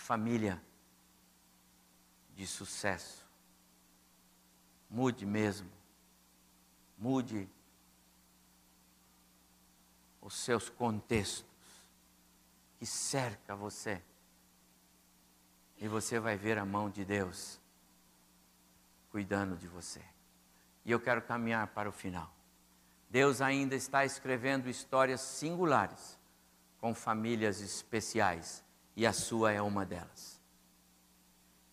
família de sucesso. Mude mesmo. Mude os seus contextos que cerca você. E você vai ver a mão de Deus cuidando de você. E eu quero caminhar para o final. Deus ainda está escrevendo histórias singulares com famílias especiais e a sua é uma delas.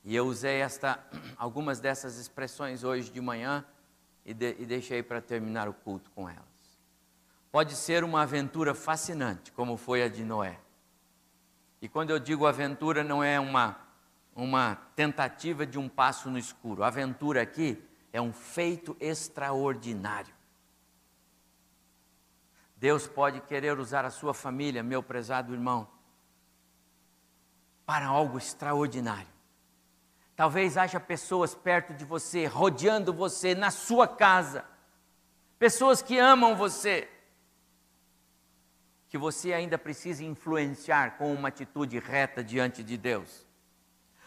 E eu usei esta, algumas dessas expressões hoje de manhã e, de, e deixei para terminar o culto com elas. Pode ser uma aventura fascinante, como foi a de Noé. E quando eu digo aventura, não é uma, uma tentativa de um passo no escuro. A aventura aqui é um feito extraordinário. Deus pode querer usar a sua família, meu prezado irmão, para algo extraordinário. Talvez haja pessoas perto de você, rodeando você, na sua casa, pessoas que amam você, que você ainda precisa influenciar com uma atitude reta diante de Deus.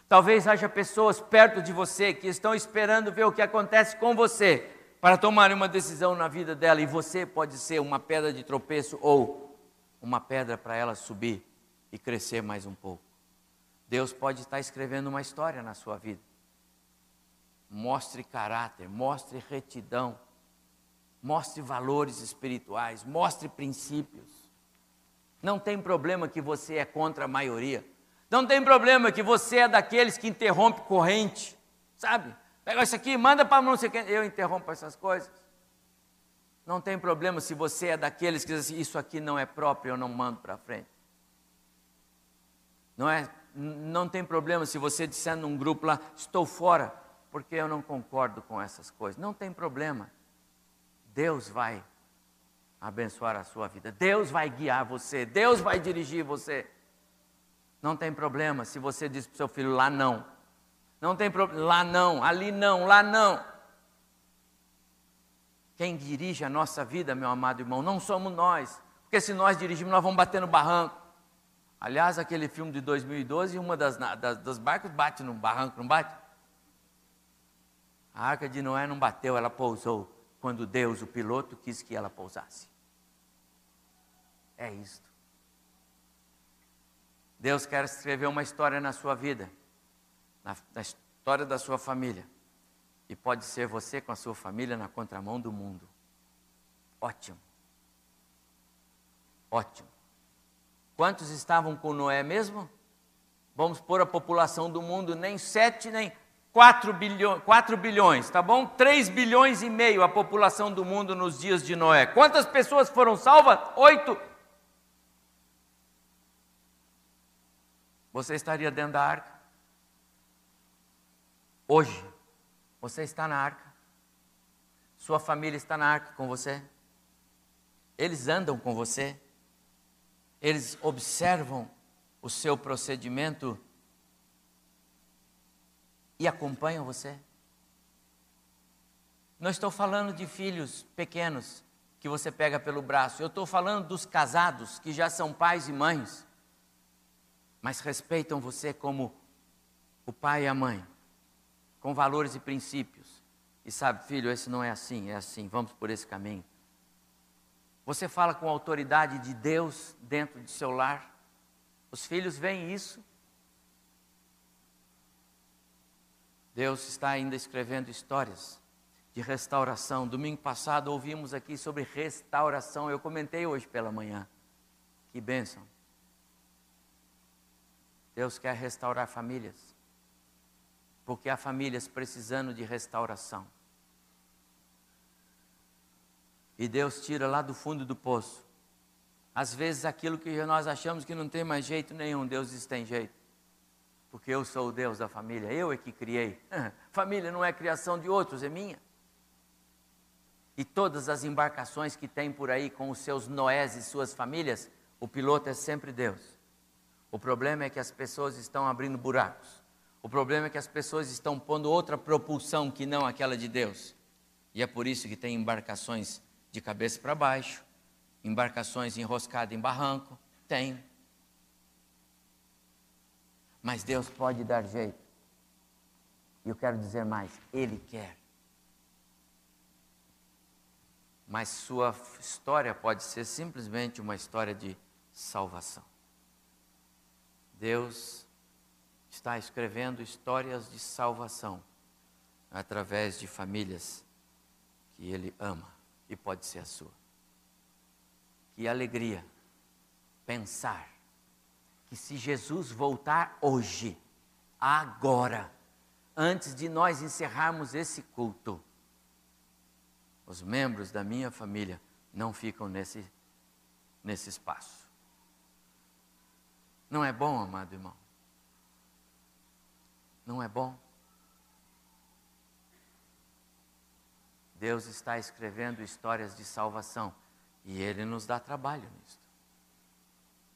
Talvez haja pessoas perto de você que estão esperando ver o que acontece com você para tomar uma decisão na vida dela e você pode ser uma pedra de tropeço ou uma pedra para ela subir e crescer mais um pouco. Deus pode estar escrevendo uma história na sua vida. Mostre caráter, mostre retidão, mostre valores espirituais, mostre princípios. Não tem problema que você é contra a maioria. Não tem problema que você é daqueles que interrompe corrente, sabe? Pega isso aqui, manda para não sei. Eu interrompo essas coisas. Não tem problema se você é daqueles que dizem assim, isso aqui não é próprio, eu não mando para frente. Não é não tem problema se você disser num grupo lá, estou fora, porque eu não concordo com essas coisas. Não tem problema. Deus vai abençoar a sua vida. Deus vai guiar você. Deus vai dirigir você. Não tem problema se você diz para o seu filho lá não. Não tem problema, lá não, ali não, lá não. Quem dirige a nossa vida, meu amado irmão, não somos nós. Porque se nós dirigimos, nós vamos bater no barranco. Aliás, aquele filme de 2012, uma das, das, das bate no barranco, não bate? A arca de Noé não bateu, ela pousou quando Deus, o piloto, quis que ela pousasse. É isto. Deus quer escrever uma história na sua vida, na, na história da sua família. E pode ser você com a sua família na contramão do mundo. Ótimo. Ótimo. Quantos estavam com Noé mesmo? Vamos pôr a população do mundo, nem sete, nem quatro bilhões, quatro bilhões, tá bom? Três bilhões e meio a população do mundo nos dias de Noé. Quantas pessoas foram salvas? Oito. Você estaria dentro da arca? Hoje, você está na arca? Sua família está na arca com você? Eles andam com você? Eles observam o seu procedimento e acompanham você. Não estou falando de filhos pequenos que você pega pelo braço, eu estou falando dos casados que já são pais e mães, mas respeitam você como o pai e a mãe, com valores e princípios. E sabe, filho, esse não é assim, é assim, vamos por esse caminho. Você fala com a autoridade de Deus dentro de seu lar. Os filhos veem isso. Deus está ainda escrevendo histórias de restauração. Domingo passado ouvimos aqui sobre restauração. Eu comentei hoje pela manhã. Que bênção. Deus quer restaurar famílias. Porque há famílias precisando de restauração. E Deus tira lá do fundo do poço. Às vezes aquilo que nós achamos que não tem mais jeito nenhum, Deus diz tem jeito. Porque eu sou o Deus da família, eu é que criei. família não é criação de outros, é minha. E todas as embarcações que tem por aí com os seus Noés e suas famílias, o piloto é sempre Deus. O problema é que as pessoas estão abrindo buracos. O problema é que as pessoas estão pondo outra propulsão que não aquela de Deus. E é por isso que tem embarcações de cabeça para baixo, embarcações enroscadas em barranco, tem. Mas Deus pode dar jeito. E eu quero dizer mais, Ele quer. Mas sua história pode ser simplesmente uma história de salvação. Deus está escrevendo histórias de salvação através de famílias que Ele ama e pode ser a sua. Que alegria pensar que se Jesus voltar hoje, agora, antes de nós encerrarmos esse culto, os membros da minha família não ficam nesse, nesse espaço. Não é bom, amado irmão? Não é bom? Deus está escrevendo histórias de salvação e Ele nos dá trabalho nisso.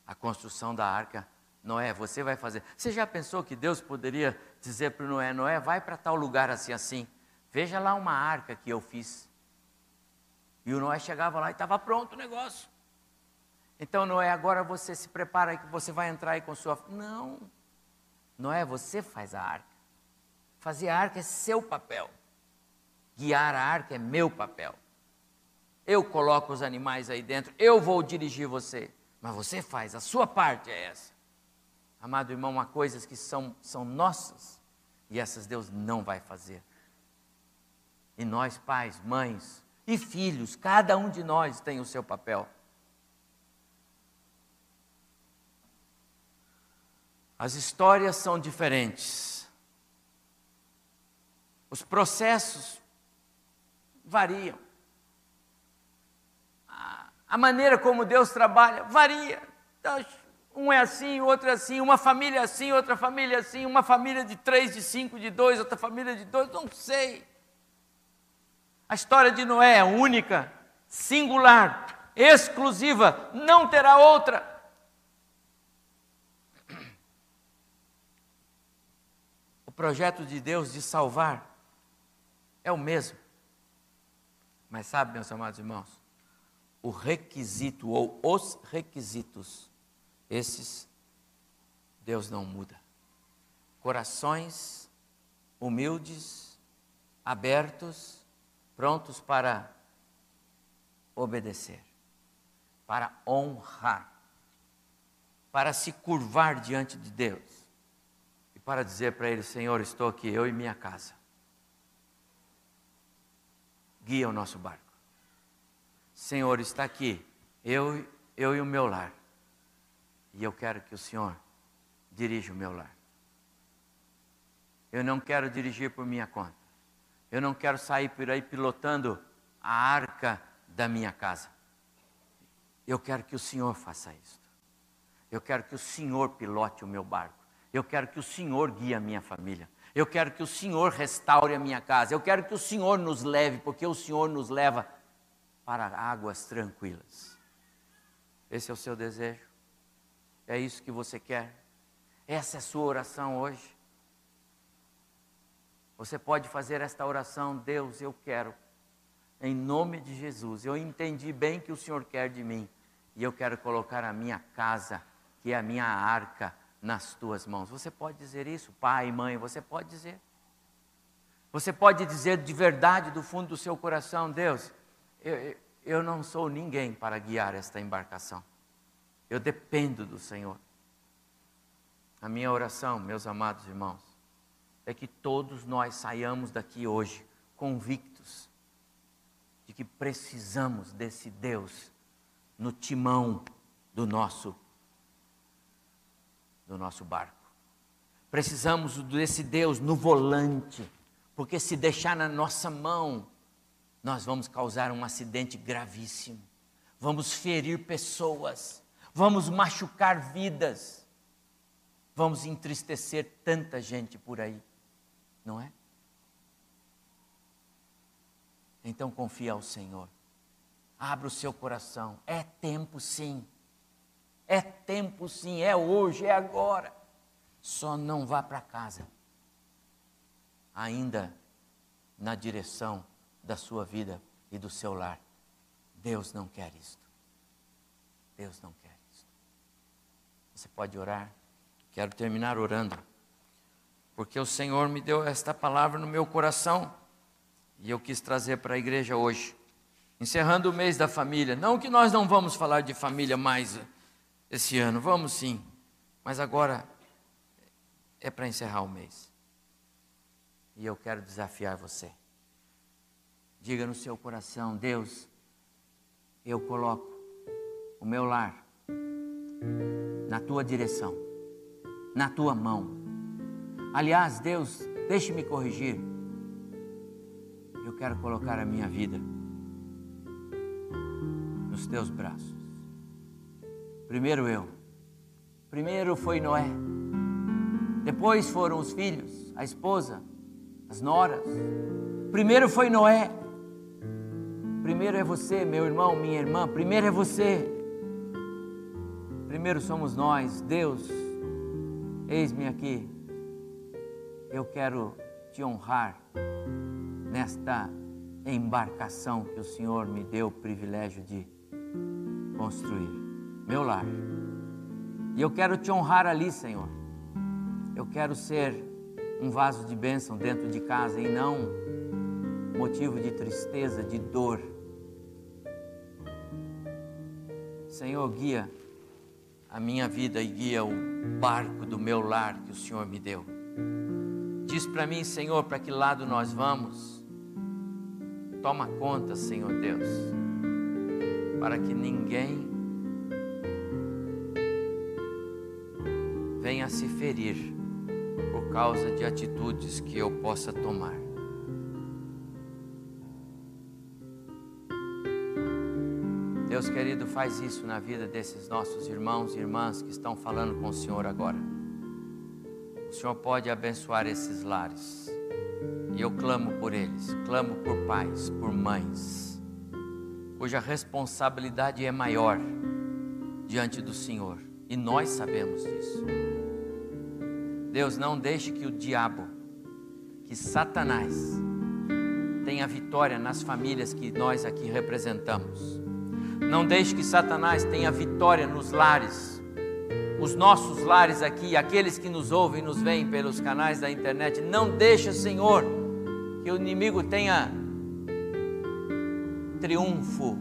A construção da arca, Noé, você vai fazer. Você já pensou que Deus poderia dizer para Noé: Noé, vai para tal lugar assim, assim, veja lá uma arca que eu fiz. E o Noé chegava lá e estava pronto o negócio. Então, Noé, agora você se prepara que você vai entrar aí com sua. Não, Noé, você faz a arca. Fazer a arca é seu papel. Guiar a arca é meu papel. Eu coloco os animais aí dentro, eu vou dirigir você. Mas você faz, a sua parte é essa. Amado irmão, há coisas que são, são nossas e essas Deus não vai fazer. E nós, pais, mães e filhos, cada um de nós tem o seu papel. As histórias são diferentes. Os processos variam. A maneira como Deus trabalha varia. Então, um é assim, o outro é assim, uma família é assim, outra família é assim, uma família de três, de cinco, de dois, outra família de dois, não sei. A história de Noé é única, singular, exclusiva, não terá outra. O projeto de Deus de salvar é o mesmo. Mas sabe, meus amados irmãos, o requisito ou os requisitos, esses Deus não muda. Corações humildes, abertos, prontos para obedecer, para honrar, para se curvar diante de Deus e para dizer para Ele: Senhor, estou aqui, eu e minha casa guia o nosso barco. Senhor, está aqui, eu, eu e o meu lar. E eu quero que o Senhor dirija o meu lar. Eu não quero dirigir por minha conta. Eu não quero sair por aí pilotando a arca da minha casa. Eu quero que o Senhor faça isso. Eu quero que o Senhor pilote o meu barco. Eu quero que o Senhor guie a minha família. Eu quero que o Senhor restaure a minha casa. Eu quero que o Senhor nos leve, porque o Senhor nos leva para águas tranquilas. Esse é o seu desejo? É isso que você quer? Essa é a sua oração hoje? Você pode fazer esta oração, Deus, eu quero, em nome de Jesus. Eu entendi bem que o Senhor quer de mim, e eu quero colocar a minha casa, que é a minha arca, nas tuas mãos. Você pode dizer isso, pai, mãe, você pode dizer. Você pode dizer de verdade, do fundo do seu coração, Deus, eu, eu não sou ninguém para guiar esta embarcação. Eu dependo do Senhor. A minha oração, meus amados irmãos, é que todos nós saiamos daqui hoje convictos de que precisamos desse Deus no timão do nosso do nosso barco. Precisamos desse Deus no volante, porque se deixar na nossa mão, nós vamos causar um acidente gravíssimo, vamos ferir pessoas, vamos machucar vidas, vamos entristecer tanta gente por aí, não é? Então confia ao Senhor. Abra o seu coração. É tempo sim é tempo sim, é hoje, é agora. Só não vá para casa. Ainda na direção da sua vida e do seu lar. Deus não quer isto. Deus não quer isto. Você pode orar? Quero terminar orando. Porque o Senhor me deu esta palavra no meu coração e eu quis trazer para a igreja hoje. Encerrando o mês da família. Não que nós não vamos falar de família mais esse ano. Vamos sim, mas agora é para encerrar o mês. E eu quero desafiar você. Diga no seu coração: Deus, eu coloco o meu lar, na tua direção, na tua mão. Aliás, Deus, deixe-me corrigir. Eu quero colocar a minha vida nos teus braços. Primeiro eu. Primeiro foi Noé. Depois foram os filhos, a esposa, as noras. Primeiro foi Noé. Primeiro é você, meu irmão, minha irmã. Primeiro é você. Primeiro somos nós. Deus, eis-me aqui. Eu quero te honrar nesta embarcação que o Senhor me deu o privilégio de construir. Meu lar. E eu quero te honrar ali, Senhor. Eu quero ser um vaso de bênção dentro de casa e não motivo de tristeza, de dor. Senhor, guia a minha vida e guia o barco do meu lar que o Senhor me deu. Diz para mim, Senhor, para que lado nós vamos. Toma conta, Senhor Deus, para que ninguém venha se ferir por causa de atitudes que eu possa tomar. Deus querido, faz isso na vida desses nossos irmãos e irmãs que estão falando com o Senhor agora. O Senhor pode abençoar esses lares. E eu clamo por eles, clamo por pais, por mães, cuja responsabilidade é maior diante do Senhor. E nós sabemos disso. Deus, não deixe que o diabo, que Satanás, tenha vitória nas famílias que nós aqui representamos. Não deixe que Satanás tenha vitória nos lares, os nossos lares aqui, aqueles que nos ouvem e nos veem pelos canais da internet. Não deixe, Senhor, que o inimigo tenha triunfo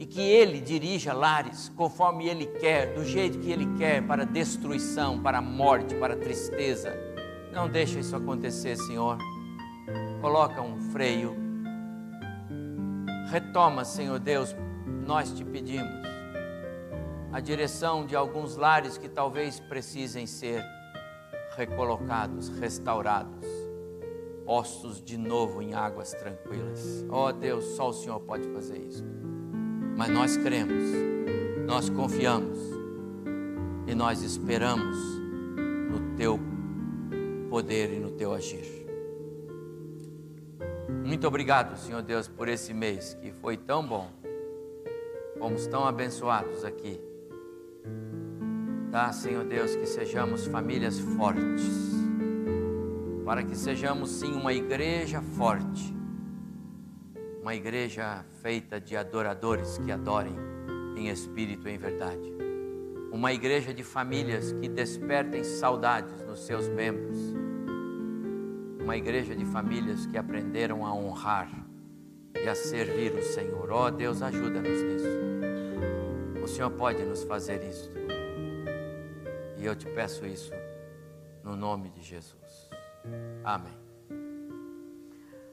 e que ele dirija lares conforme ele quer, do jeito que ele quer, para destruição, para morte, para tristeza. Não deixa isso acontecer, Senhor. Coloca um freio. Retoma, Senhor Deus, nós te pedimos a direção de alguns lares que talvez precisem ser recolocados, restaurados, postos de novo em águas tranquilas. Oh Deus, só o Senhor pode fazer isso mas nós cremos, nós confiamos e nós esperamos no Teu poder e no Teu agir. Muito obrigado, Senhor Deus, por esse mês que foi tão bom, fomos tão abençoados aqui. Dá, Senhor Deus, que sejamos famílias fortes, para que sejamos sim uma igreja forte uma igreja feita de adoradores que adorem em espírito e em verdade. Uma igreja de famílias que despertem saudades nos seus membros. Uma igreja de famílias que aprenderam a honrar e a servir o Senhor. Ó oh, Deus, ajuda-nos nisso. O Senhor pode nos fazer isso. E eu te peço isso no nome de Jesus. Amém.